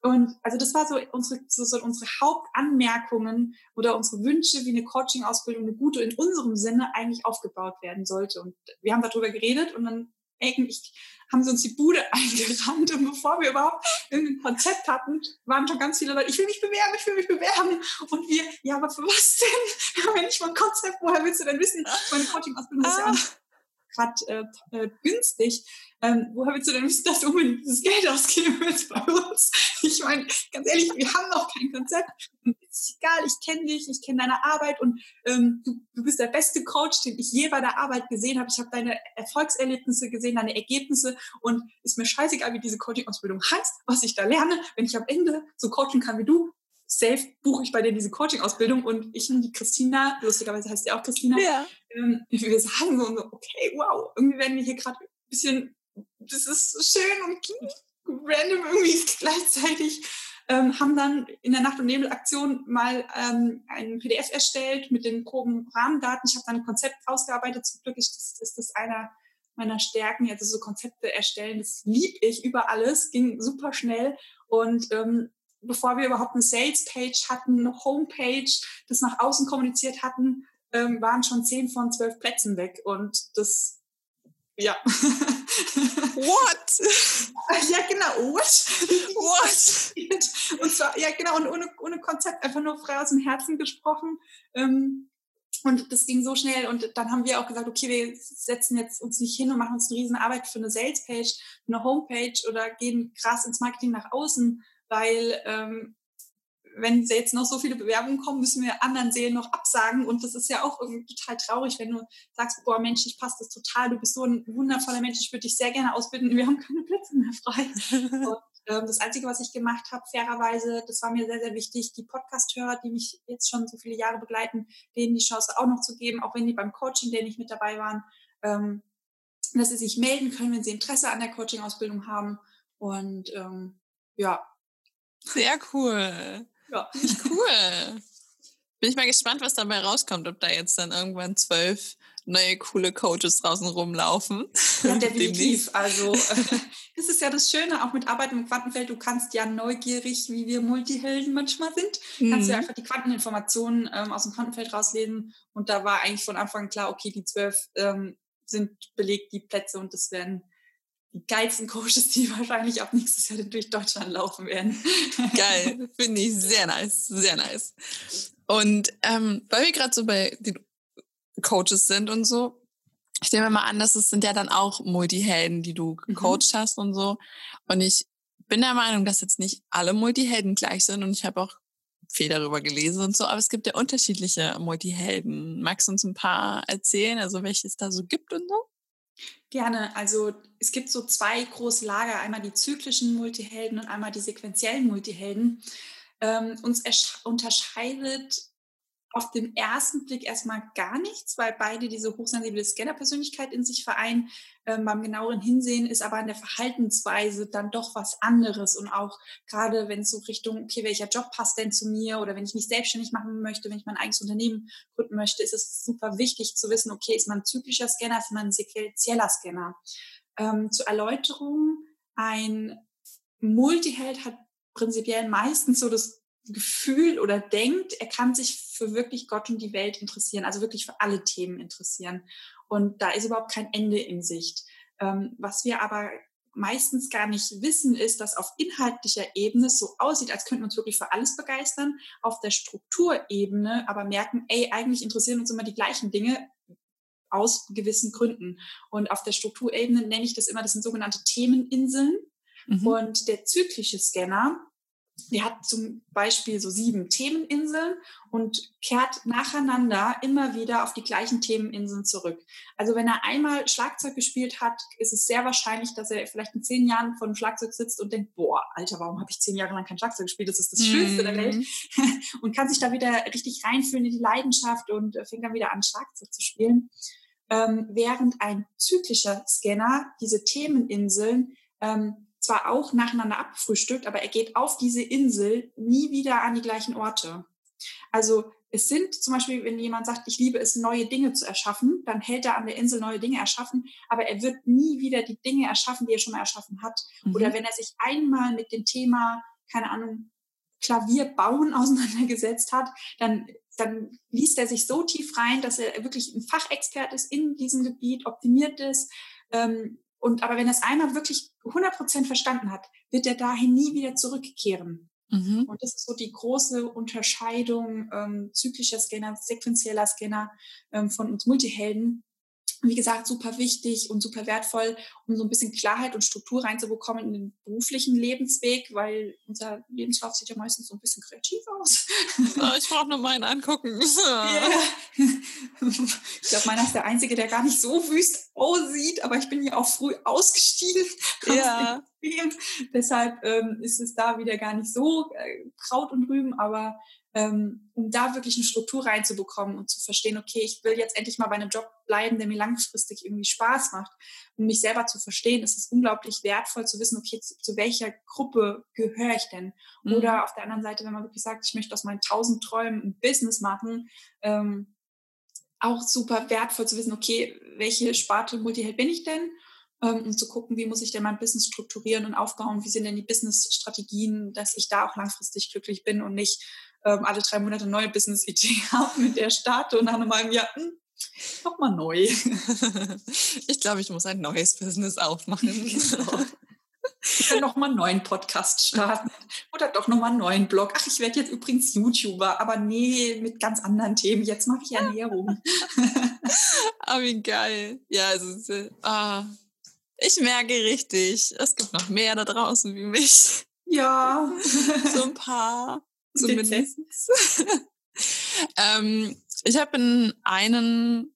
Und also das war so unsere, so, unsere Hauptanmerkungen oder unsere Wünsche, wie eine Coaching-Ausbildung, eine gute in unserem Sinne eigentlich aufgebaut werden sollte. Und wir haben darüber geredet und dann eigentlich haben sie uns die Bude eingerannt und bevor wir überhaupt irgendein Konzept hatten, waren schon ganz viele Leute, ich will mich bewerben, ich will mich bewerben. Und wir, ja, aber für was denn? Wir haben ja nicht mal ein Konzept, woher willst du denn wissen? Meine Coaching-Ausbildung ist ja auch gerade äh, äh, günstig. Ähm, woher willst du denn wissen, dass du unbedingt dieses Geld ausgeben willst bei uns? Ich meine, ganz ehrlich, wir haben noch kein Konzept. ist egal, ich kenne dich, ich kenne deine Arbeit und ähm, du, du bist der beste Coach, den ich je bei der Arbeit gesehen habe. Ich habe deine Erfolgserlebnisse gesehen, deine Ergebnisse und ist mir scheißegal, wie diese Coaching-Ausbildung heißt, was ich da lerne. Wenn ich am Ende so coachen kann wie du, safe buche ich bei dir diese Coaching-Ausbildung und ich und die Christina, lustigerweise heißt sie auch Christina, ja. ähm, wir sagen so, okay, wow, irgendwie werden wir hier gerade ein bisschen, das ist schön und random irgendwie gleichzeitig, ähm, haben dann in der Nacht- und Nebel-Aktion mal ähm, ein PDF erstellt mit den groben Rahmendaten. Ich habe dann ein Konzept ausgearbeitet. Zum Glück ist das, ist das einer meiner Stärken, also so Konzepte erstellen, das lieb ich über alles, ging super schnell und ähm, bevor wir überhaupt eine Sales-Page hatten, eine Homepage, das nach außen kommuniziert hatten, ähm, waren schon zehn von zwölf Plätzen weg. Und das, ja. What? ja, genau. What? What? Und zwar, ja, genau, und ohne, ohne Konzept, einfach nur frei aus dem Herzen gesprochen. Ähm, und das ging so schnell und dann haben wir auch gesagt, okay, wir setzen jetzt uns nicht hin und machen uns eine riesen Arbeit für eine Salespage, eine Homepage oder gehen krass ins Marketing nach außen, weil ähm, wenn jetzt noch so viele Bewerbungen kommen, müssen wir anderen Seelen noch absagen. Und das ist ja auch irgendwie total traurig, wenn du sagst, boah Mensch, ich passe das total, du bist so ein wundervoller Mensch, ich würde dich sehr gerne ausbilden, wir haben keine Plätze mehr frei. Und, das Einzige, was ich gemacht habe, fairerweise, das war mir sehr, sehr wichtig, die Podcast-Hörer, die mich jetzt schon so viele Jahre begleiten, denen die Chance auch noch zu geben, auch wenn die beim Coaching, der nicht mit dabei waren, ähm, dass sie sich melden können, wenn sie Interesse an der Coaching-Ausbildung haben. Und ähm, ja, sehr cool. Ja. Cool. Bin ich mal gespannt, was dabei rauskommt, ob da jetzt dann irgendwann zwölf neue coole Coaches draußen rumlaufen. Ja, definitiv. also das ist ja das Schöne, auch mit Arbeit im Quantenfeld, du kannst ja neugierig, wie wir Multihelden manchmal sind, mhm. kannst du ja mhm. einfach die Quanteninformationen ähm, aus dem Quantenfeld rauslesen. Und da war eigentlich von Anfang an klar, okay, die zwölf ähm, sind belegt, die Plätze und das werden die geilsten Coaches, die wahrscheinlich ab nächstes Jahr durch Deutschland laufen werden. Geil, finde ich sehr nice, sehr nice. Und ähm, weil wir gerade so bei den Coaches sind und so, ich nehme mal an, dass es sind ja dann auch Multihelden, die du mhm. gecoacht mhm. hast und so. Und ich bin der Meinung, dass jetzt nicht alle Multihelden gleich sind und ich habe auch viel darüber gelesen und so, aber es gibt ja unterschiedliche Multihelden. Magst du uns ein paar erzählen, also welche es da so gibt und so? Gerne. Also es gibt so zwei große Lager, einmal die zyklischen Multihelden und einmal die sequenziellen Multihelden. Ähm, uns unterscheidet auf den ersten Blick erstmal gar nichts, weil beide diese hochsensible Scanner-Persönlichkeit in sich vereinen. Ähm, beim genaueren Hinsehen ist aber in der Verhaltensweise dann doch was anderes. Und auch gerade wenn es so Richtung, okay, welcher Job passt denn zu mir oder wenn ich mich selbstständig machen möchte, wenn ich mein eigenes Unternehmen gründen möchte, ist es super wichtig zu wissen, okay, ist man ein zyklischer Scanner, ist man ein sequenzieller Scanner. Ähm, zur Erläuterung, ein Multiheld hat prinzipiell meistens so das Gefühl oder denkt, er kann sich für wirklich Gott und die Welt interessieren, also wirklich für alle Themen interessieren. Und da ist überhaupt kein Ende in Sicht. Ähm, was wir aber meistens gar nicht wissen, ist, dass auf inhaltlicher Ebene es so aussieht, als könnten wir uns wirklich für alles begeistern, auf der Strukturebene aber merken, ey, eigentlich interessieren uns immer die gleichen Dinge aus gewissen Gründen. Und auf der Strukturebene nenne ich das immer, das sind sogenannte Themeninseln. Mhm. Und der zyklische Scanner, die hat zum Beispiel so sieben Themeninseln und kehrt nacheinander immer wieder auf die gleichen Themeninseln zurück. Also wenn er einmal Schlagzeug gespielt hat, ist es sehr wahrscheinlich, dass er vielleicht in zehn Jahren vor dem Schlagzeug sitzt und denkt, boah, Alter, warum habe ich zehn Jahre lang kein Schlagzeug gespielt? Das ist das Schönste mm. der Welt. Mhm. und kann sich da wieder richtig reinfühlen in die Leidenschaft und äh, fängt dann wieder an, Schlagzeug zu spielen. Ähm, während ein zyklischer Scanner diese Themeninseln ähm, zwar auch nacheinander abfrühstückt, aber er geht auf diese Insel nie wieder an die gleichen Orte. Also es sind zum Beispiel, wenn jemand sagt, ich liebe es, neue Dinge zu erschaffen, dann hält er an der Insel neue Dinge erschaffen, aber er wird nie wieder die Dinge erschaffen, die er schon mal erschaffen hat. Mhm. Oder wenn er sich einmal mit dem Thema, keine Ahnung, Klavier bauen auseinandergesetzt hat, dann, dann liest er sich so tief rein, dass er wirklich ein Fachexpert ist in diesem Gebiet, optimiert ist, ähm, und aber wenn er es einmal wirklich 100 Prozent verstanden hat, wird er dahin nie wieder zurückkehren. Mhm. Und das ist so die große Unterscheidung ähm, zyklischer Scanner, sequenzieller Scanner ähm, von uns Multihelden wie gesagt, super wichtig und super wertvoll, um so ein bisschen Klarheit und Struktur reinzubekommen in den beruflichen Lebensweg, weil unser Lebenslauf sieht ja meistens so ein bisschen kreativ aus. Oh, ich brauche nur meinen angucken. Yeah. Ich glaube, meiner ist der Einzige, der gar nicht so wüst aussieht, aber ich bin ja auch früh ausgestiegen. Ja. Deshalb ähm, ist es da wieder gar nicht so äh, Kraut und Rüben, aber ähm, um da wirklich eine Struktur reinzubekommen und zu verstehen, okay, ich will jetzt endlich mal bei einem Job bleiben, der mir langfristig irgendwie Spaß macht. Um mich selber zu verstehen, ist es unglaublich wertvoll zu wissen, okay, zu, zu welcher Gruppe gehöre ich denn? Mhm. Oder auf der anderen Seite, wenn man wirklich sagt, ich möchte aus meinen tausend Träumen ein Business machen, ähm, auch super wertvoll zu wissen, okay, welche Sparte Multiheld bin ich denn? Ähm, um zu gucken, wie muss ich denn mein Business strukturieren und aufbauen, wie sind denn die Business-Strategien, dass ich da auch langfristig glücklich bin und nicht ähm, alle drei Monate neue Business-Idee habe, mit der starte und nach einem halben Jahr, hm, nochmal neu. ich glaube, ich muss ein neues Business aufmachen. Genau. Nochmal einen neuen Podcast starten oder doch nochmal einen neuen Blog. Ach, ich werde jetzt übrigens YouTuber, aber nee, mit ganz anderen Themen. Jetzt mache ich Ernährung. ah, wie geil. Ja, also, ah, ich merke richtig, es gibt noch mehr da draußen wie mich. Ja. so ein paar zumindest. ähm, ich habe in einen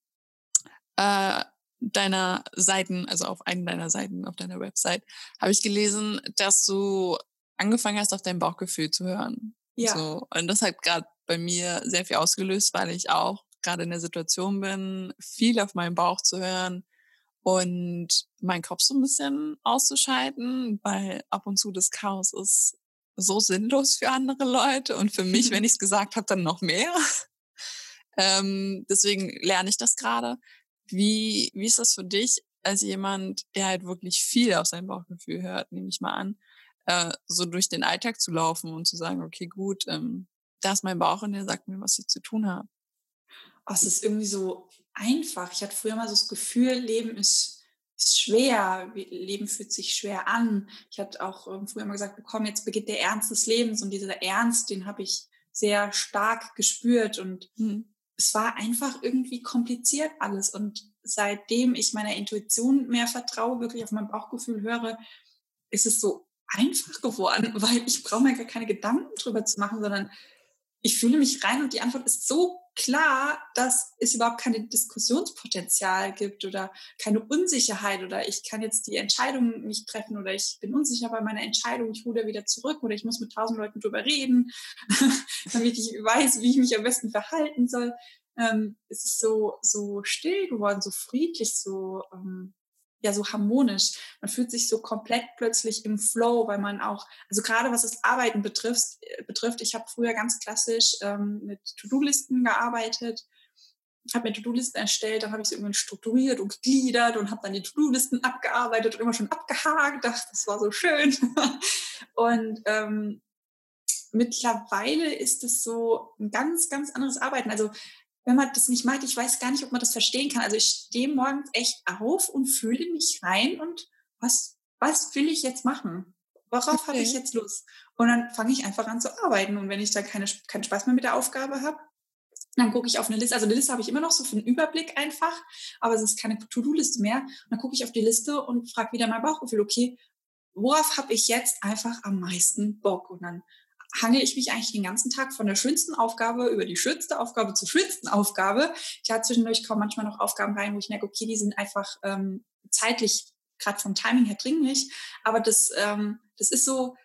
äh, deiner Seiten, also auf einen deiner Seiten, auf deiner Website, habe ich gelesen, dass du angefangen hast, auf dein Bauchgefühl zu hören. Ja. So. Und das hat gerade bei mir sehr viel ausgelöst, weil ich auch gerade in der Situation bin, viel auf meinen Bauch zu hören und meinen Kopf so ein bisschen auszuschalten, weil ab und zu das Chaos ist so sinnlos für andere Leute und für mich, wenn ich es gesagt habe, dann noch mehr. ähm, deswegen lerne ich das gerade. Wie, wie ist das für dich als jemand, der halt wirklich viel auf sein Bauchgefühl hört, nehme ich mal an, äh, so durch den Alltag zu laufen und zu sagen, okay, gut, ähm, da ist mein Bauch und der sagt mir, was ich zu tun habe. Oh, es ist irgendwie so einfach. Ich hatte früher mal so das Gefühl, Leben ist ist schwer, Leben fühlt sich schwer an. Ich hatte auch ähm, früher immer gesagt bekommen, jetzt beginnt der Ernst des Lebens und dieser Ernst, den habe ich sehr stark gespürt und mhm. es war einfach irgendwie kompliziert alles und seitdem ich meiner Intuition mehr vertraue, wirklich auf mein Bauchgefühl höre, ist es so einfach geworden, weil ich brauche mir gar keine Gedanken drüber zu machen, sondern ich fühle mich rein und die Antwort ist so klar, dass es überhaupt keine Diskussionspotenzial gibt oder keine Unsicherheit oder ich kann jetzt die Entscheidung nicht treffen oder ich bin unsicher bei meiner Entscheidung, ich ruder wieder zurück oder ich muss mit tausend Leuten drüber reden, damit ich weiß, wie ich mich am besten verhalten soll. Ähm, es ist so, so still geworden, so friedlich, so, ähm, ja so harmonisch. Man fühlt sich so komplett plötzlich im Flow, weil man auch, also gerade was das Arbeiten betrifft, äh, betrifft ich habe früher ganz klassisch ähm, mit To-Do-Listen gearbeitet, habe mir To-Do-Listen erstellt, dann habe ich sie irgendwie strukturiert und gegliedert und habe dann die To-Do-Listen abgearbeitet und immer schon abgehakt, dachte, das war so schön. und ähm, mittlerweile ist es so ein ganz, ganz anderes Arbeiten. Also wenn man das nicht mag, ich weiß gar nicht, ob man das verstehen kann. Also ich stehe morgens echt auf und fühle mich rein und was, was will ich jetzt machen? Worauf okay. habe ich jetzt Lust? Und dann fange ich einfach an zu arbeiten. Und wenn ich da keine, keinen Spaß mehr mit der Aufgabe habe, dann gucke ich auf eine Liste. Also eine Liste habe ich immer noch so für einen Überblick einfach, aber es ist keine To-Do-Liste mehr. Und dann gucke ich auf die Liste und frage wieder mein Bauchgefühl, okay, worauf habe ich jetzt einfach am meisten Bock? Und dann hangel ich mich eigentlich den ganzen Tag von der schönsten Aufgabe über die schönste Aufgabe zur schönsten Aufgabe. Klar, zwischendurch kommen manchmal noch Aufgaben rein, wo ich merke, okay, die sind einfach ähm, zeitlich, gerade vom Timing her dringlich. Aber das, ähm, das ist so,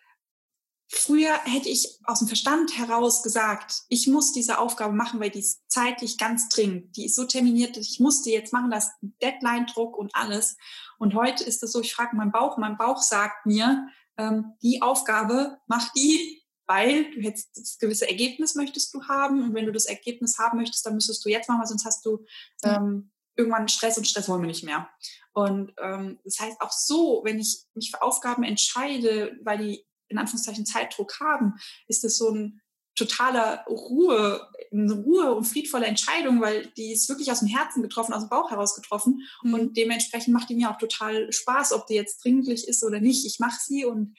früher hätte ich aus dem Verstand heraus gesagt, ich muss diese Aufgabe machen, weil die ist zeitlich ganz dringend. Die ist so terminiert, dass ich musste jetzt machen, das Deadline-Druck und alles. Und heute ist es so, ich frage meinen Bauch, mein Bauch sagt mir, ähm, die Aufgabe, mach die weil du jetzt das gewisse Ergebnis möchtest du haben und wenn du das Ergebnis haben möchtest, dann müsstest du jetzt machen, weil sonst hast du ähm, irgendwann Stress und Stress wollen wir nicht mehr. Und ähm, das heißt auch so, wenn ich mich für Aufgaben entscheide, weil die in Anführungszeichen Zeitdruck haben, ist das so ein totaler Ruhe, eine Ruhe und friedvolle Entscheidung, weil die ist wirklich aus dem Herzen getroffen, aus dem Bauch heraus getroffen. Mhm. Und dementsprechend macht die mir auch total Spaß, ob die jetzt dringlich ist oder nicht. Ich mache sie und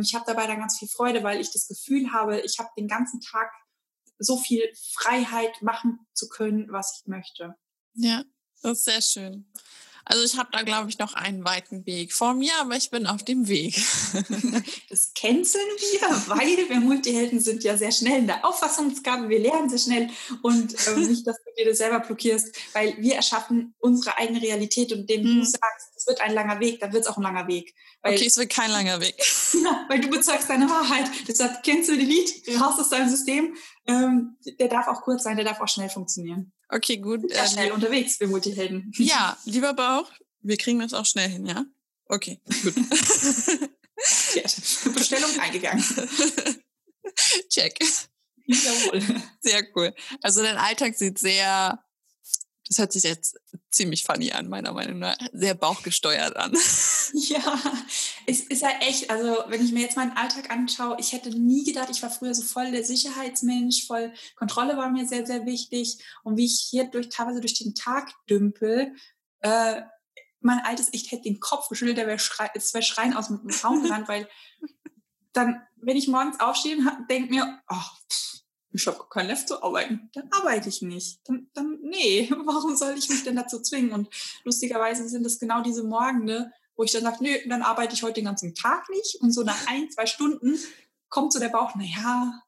ich habe dabei dann ganz viel Freude, weil ich das Gefühl habe, ich habe den ganzen Tag so viel Freiheit machen zu können, was ich möchte. Ja, das ist sehr schön. Also ich habe da, glaube ich, noch einen weiten Weg vor mir, aber ich bin auf dem Weg. das canceln wir, weil wir Multihelden sind ja sehr schnell in der Auffassungsgabe, wir lernen sehr schnell und ähm, nicht, dass du dir das selber blockierst, weil wir erschaffen unsere eigene Realität und dem hm. du sagst, es wird ein langer Weg, dann wird es auch ein langer Weg. Okay, es wird kein langer Weg. ja, weil du bezeugst deine Wahrheit. Deshalb cancel delete, raus aus deinem System. Ähm, der darf auch kurz sein, der darf auch schnell funktionieren. Okay, gut. Ja, schnell ähm, unterwegs, wir Multihelden. Ja, lieber Bauch, wir kriegen das auch schnell hin, ja? Okay, gut. Bestellung eingegangen. Check. Jawohl. Sehr cool. Also dein Alltag sieht sehr das hört sich jetzt ziemlich funny an, meiner Meinung nach. Sehr bauchgesteuert an. Ja, es ist ja echt, also wenn ich mir jetzt meinen Alltag anschaue, ich hätte nie gedacht, ich war früher so voll der Sicherheitsmensch, voll Kontrolle war mir sehr, sehr wichtig. Und wie ich hier durch, teilweise durch den Tag dümpel, äh, mein altes Ich hätte den Kopf geschüttelt, der wäre schrei wär schreien aus dem Raum gerannt, weil dann, wenn ich morgens aufstehe, denke mir, oh, pff, ich habe kein Left zu arbeiten, dann arbeite ich nicht. Dann, dann, nee, warum soll ich mich denn dazu zwingen? Und lustigerweise sind es genau diese Morgende, wo ich dann sage, nö, dann arbeite ich heute den ganzen Tag nicht. Und so nach ein, zwei Stunden kommt so der Bauch, na ja,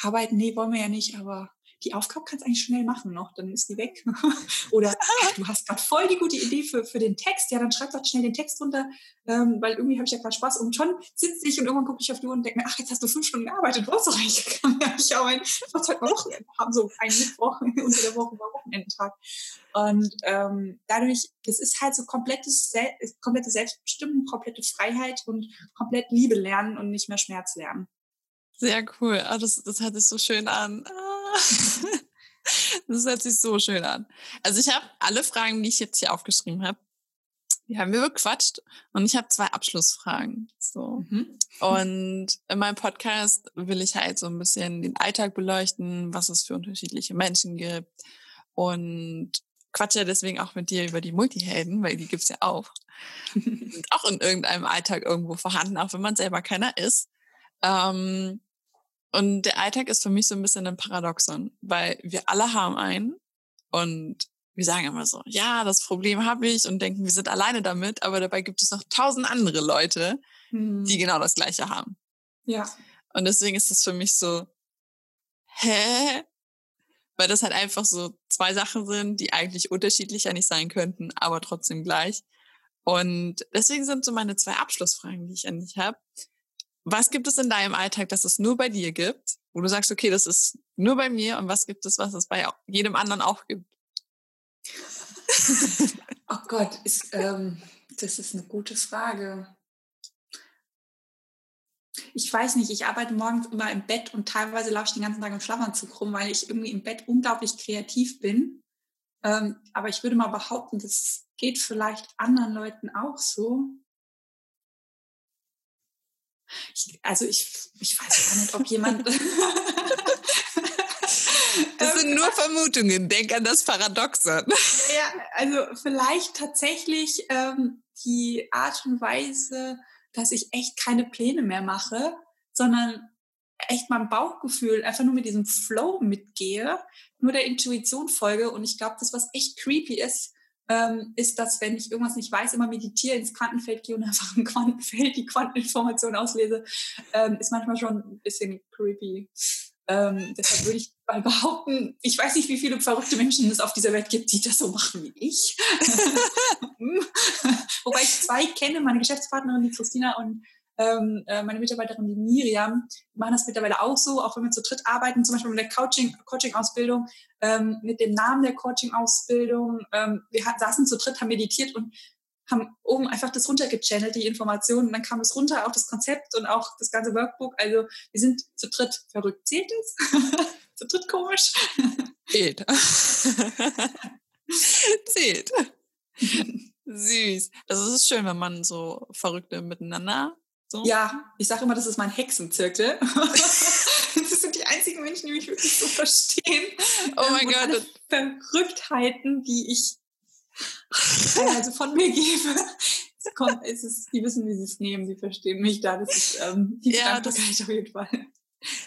arbeiten, nee, wollen wir ja nicht, aber die Aufgabe kannst du eigentlich schnell machen noch, dann ist die weg. Oder du hast gerade voll die gute Idee für, für den Text, ja, dann schreib doch schnell den Text runter, ähm, weil irgendwie habe ich ja gerade Spaß. Und schon sitze ich und irgendwann gucke ich auf die Uhr und denke mir, ach, jetzt hast du fünf Stunden gearbeitet, du hast doch eigentlich ich auch ein, ich heute mal Wochenende haben, so ein Mittwoch unter der Woche war Wochenendtag. Und ähm, dadurch, das ist halt so komplettes, Sel komplette Selbstbestimmung, komplette Freiheit und komplett Liebe lernen und nicht mehr Schmerz lernen. Sehr cool. Oh, das, das hört sich so schön an. Ah. das hört sich so schön an. Also ich habe alle Fragen, die ich jetzt hier aufgeschrieben habe, die haben wir bequatscht und ich habe zwei Abschlussfragen. So. Mhm. Und in meinem Podcast will ich halt so ein bisschen den Alltag beleuchten, was es für unterschiedliche Menschen gibt und quatsche deswegen auch mit dir über die Multihelden, weil die gibt's ja auch. auch in irgendeinem Alltag irgendwo vorhanden, auch wenn man selber keiner ist. Ähm, und der Alltag ist für mich so ein bisschen ein Paradoxon, weil wir alle haben einen und wir sagen immer so, ja, das Problem habe ich und denken, wir sind alleine damit, aber dabei gibt es noch tausend andere Leute, hm. die genau das Gleiche haben. Ja. Und deswegen ist es für mich so, hä? weil das halt einfach so zwei Sachen sind, die eigentlich unterschiedlicher nicht sein könnten, aber trotzdem gleich. Und deswegen sind so meine zwei Abschlussfragen, die ich an dich habe. Was gibt es in deinem Alltag, dass es nur bei dir gibt, wo du sagst, okay, das ist nur bei mir und was gibt es, was es bei jedem anderen auch gibt? oh Gott, ist, ähm, das ist eine gute Frage. Ich weiß nicht, ich arbeite morgens immer im Bett und teilweise laufe ich den ganzen Tag im Schlafanzug rum, weil ich irgendwie im Bett unglaublich kreativ bin. Ähm, aber ich würde mal behaupten, das geht vielleicht anderen Leuten auch so. Ich, also ich, ich weiß gar nicht, ob jemand. das sind nur Vermutungen. Denk an das Paradoxon. Ja, also vielleicht tatsächlich ähm, die Art und Weise, dass ich echt keine Pläne mehr mache, sondern echt mein Bauchgefühl einfach nur mit diesem Flow mitgehe, nur der Intuition folge. Und ich glaube, das, was echt creepy ist, ähm, ist, dass wenn ich irgendwas nicht weiß, immer meditiere, ins Quantenfeld gehe und einfach im Quantenfeld die Quanteninformation auslese, ähm, ist manchmal schon ein bisschen creepy. Ähm, deshalb würde ich mal behaupten, ich weiß nicht, wie viele verrückte Menschen es auf dieser Welt gibt, die das so machen wie ich. Wobei ich zwei kenne, meine Geschäftspartnerin, die Christina und ähm, äh, meine Mitarbeiterin, die Miriam, machen das mittlerweile auch so, auch wenn wir zu dritt arbeiten, zum Beispiel mit der Coaching-Ausbildung, ähm, mit dem Namen der Coaching-Ausbildung. Ähm, wir hat, saßen zu dritt, haben meditiert und haben oben einfach das runtergechannelt, die Informationen. Und dann kam es runter, auch das Konzept und auch das ganze Workbook. Also wir sind zu dritt verrückt. Zählt es? zu dritt komisch? Zählt. Zählt. Süß. Also es ist schön, wenn man so Verrückte miteinander so. Ja, ich sage immer, das ist mein Hexenzirkel. das sind die einzigen Menschen, die mich wirklich so verstehen. Oh mein ähm, Gott. Verrücktheiten, die ich also von mir gebe. Es kommt, es ist, die wissen, wie sie es nehmen, die verstehen mich da. Das ist ähm, die ja, das, auf jeden Fall.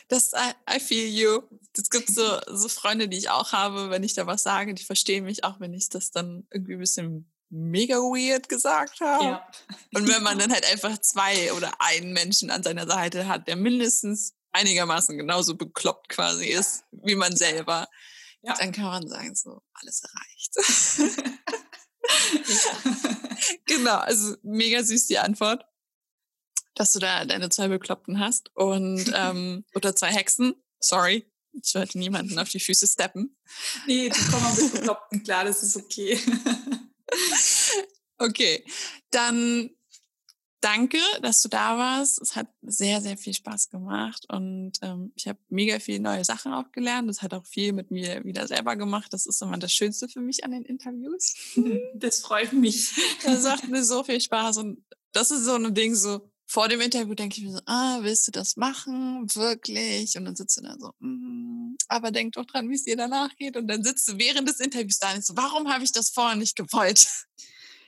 Das, I, I feel you. Es gibt so, so Freunde, die ich auch habe, wenn ich da was sage, die verstehen mich auch, wenn ich das dann irgendwie ein bisschen mega weird gesagt habe. Ja. Und wenn man dann halt einfach zwei oder einen Menschen an seiner Seite hat, der mindestens einigermaßen genauso bekloppt quasi ist wie man selber, ja. dann kann man sagen, so alles erreicht. genau, also mega süß die Antwort, dass du da deine zwei Bekloppten hast und ähm, oder zwei Hexen. Sorry, ich wollte niemanden auf die Füße steppen. Nee, die kommen mit Bekloppten klar, das ist okay. Okay, dann danke, dass du da warst. Es hat sehr, sehr viel Spaß gemacht und ähm, ich habe mega viele neue Sachen auch gelernt. Das hat auch viel mit mir wieder selber gemacht. Das ist immer das Schönste für mich an den Interviews. Das freut mich. Das macht mir so viel Spaß und das ist so ein Ding so, vor dem Interview denke ich mir so, ah, willst du das machen? Wirklich? Und dann sitzt du da so, mm, aber denk doch dran, wie es dir danach geht. Und dann sitzt du während des Interviews da und so, warum habe ich das vorher nicht gewollt?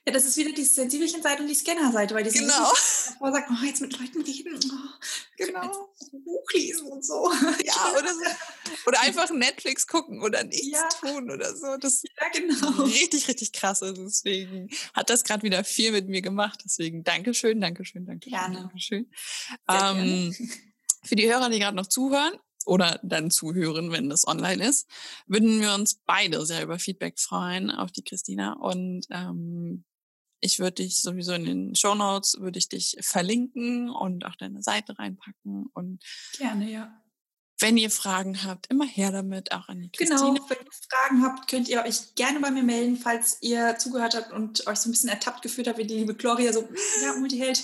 Ja, das ist wieder die sensibelchen Seite und die Scanner-Seite, weil die genau. davor sagt, oh, jetzt mit Leuten reden, oh, genau. Buch lesen und so. Ja, oder so. Oder einfach Netflix gucken oder nichts ja. tun oder so. Das ja, genau. richtig, richtig krass. Also deswegen hat das gerade wieder viel mit mir gemacht. Deswegen Dankeschön, Dankeschön, Dankeschön. Gerne. Dankeschön. Ähm, für die Hörer, die gerade noch zuhören, oder dann zuhören, wenn das online ist, würden wir uns beide sehr über Feedback freuen, auch die Christina. Und ähm, ich würde dich sowieso in den Show Notes würde ich dich verlinken und auch deine Seite reinpacken und gerne ja. Wenn ihr Fragen habt, immer her damit, auch an die genau, Christine. Genau, wenn ihr Fragen habt, könnt ihr euch gerne bei mir melden, falls ihr zugehört habt und euch so ein bisschen ertappt gefühlt habt, wie die liebe Gloria so, ja, Multiheld,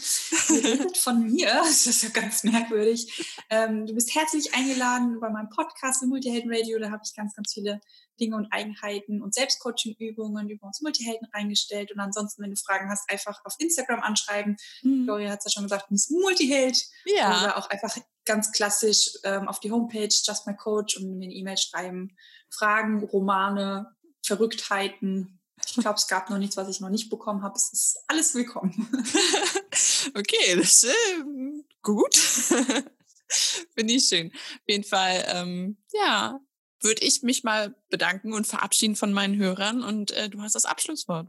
redet von mir. Das ist ja ganz merkwürdig. Ähm, du bist herzlich eingeladen bei meinem Podcast im Multihelden Radio. Da habe ich ganz, ganz viele Dinge und Eigenheiten und Selbstcoaching-Übungen über uns Multihelden reingestellt. Und ansonsten, wenn du Fragen hast, einfach auf Instagram anschreiben. Mhm. Gloria hat es ja schon gesagt, du bist Multiheld. Ja. Oder auch einfach ganz klassisch ähm, auf die Homepage Just My Coach und mir eine E-Mail schreiben. Fragen, Romane, Verrücktheiten. Ich glaube, es gab noch nichts, was ich noch nicht bekommen habe. Es ist alles willkommen. okay, das ist äh, gut. Finde ich schön. Auf jeden Fall, ähm, ja, würde ich mich mal bedanken und verabschieden von meinen Hörern und äh, du hast das Abschlusswort.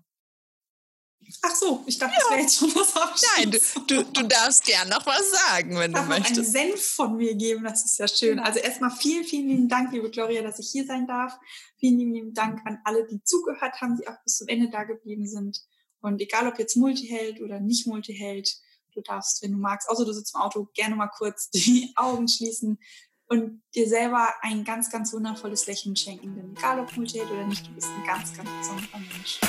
Ach so, ich dachte, ja. das wäre jetzt schon was Nein, du, du, du darfst gern noch was sagen, wenn du möchtest. einen Senf von mir geben, das ist ja schön. Also erstmal vielen, vielen lieben Dank, liebe Gloria, dass ich hier sein darf. Vielen lieben, lieben Dank an alle, die zugehört haben, die auch bis zum Ende da geblieben sind. Und egal, ob jetzt Multiheld oder nicht Multiheld, du darfst, wenn du magst, außer du sitzt im Auto, gerne mal kurz die Augen schließen und dir selber ein ganz, ganz wundervolles Lächeln schenken. Denn egal, ob Multiheld oder nicht, du bist ein ganz, ganz besonderer Mensch.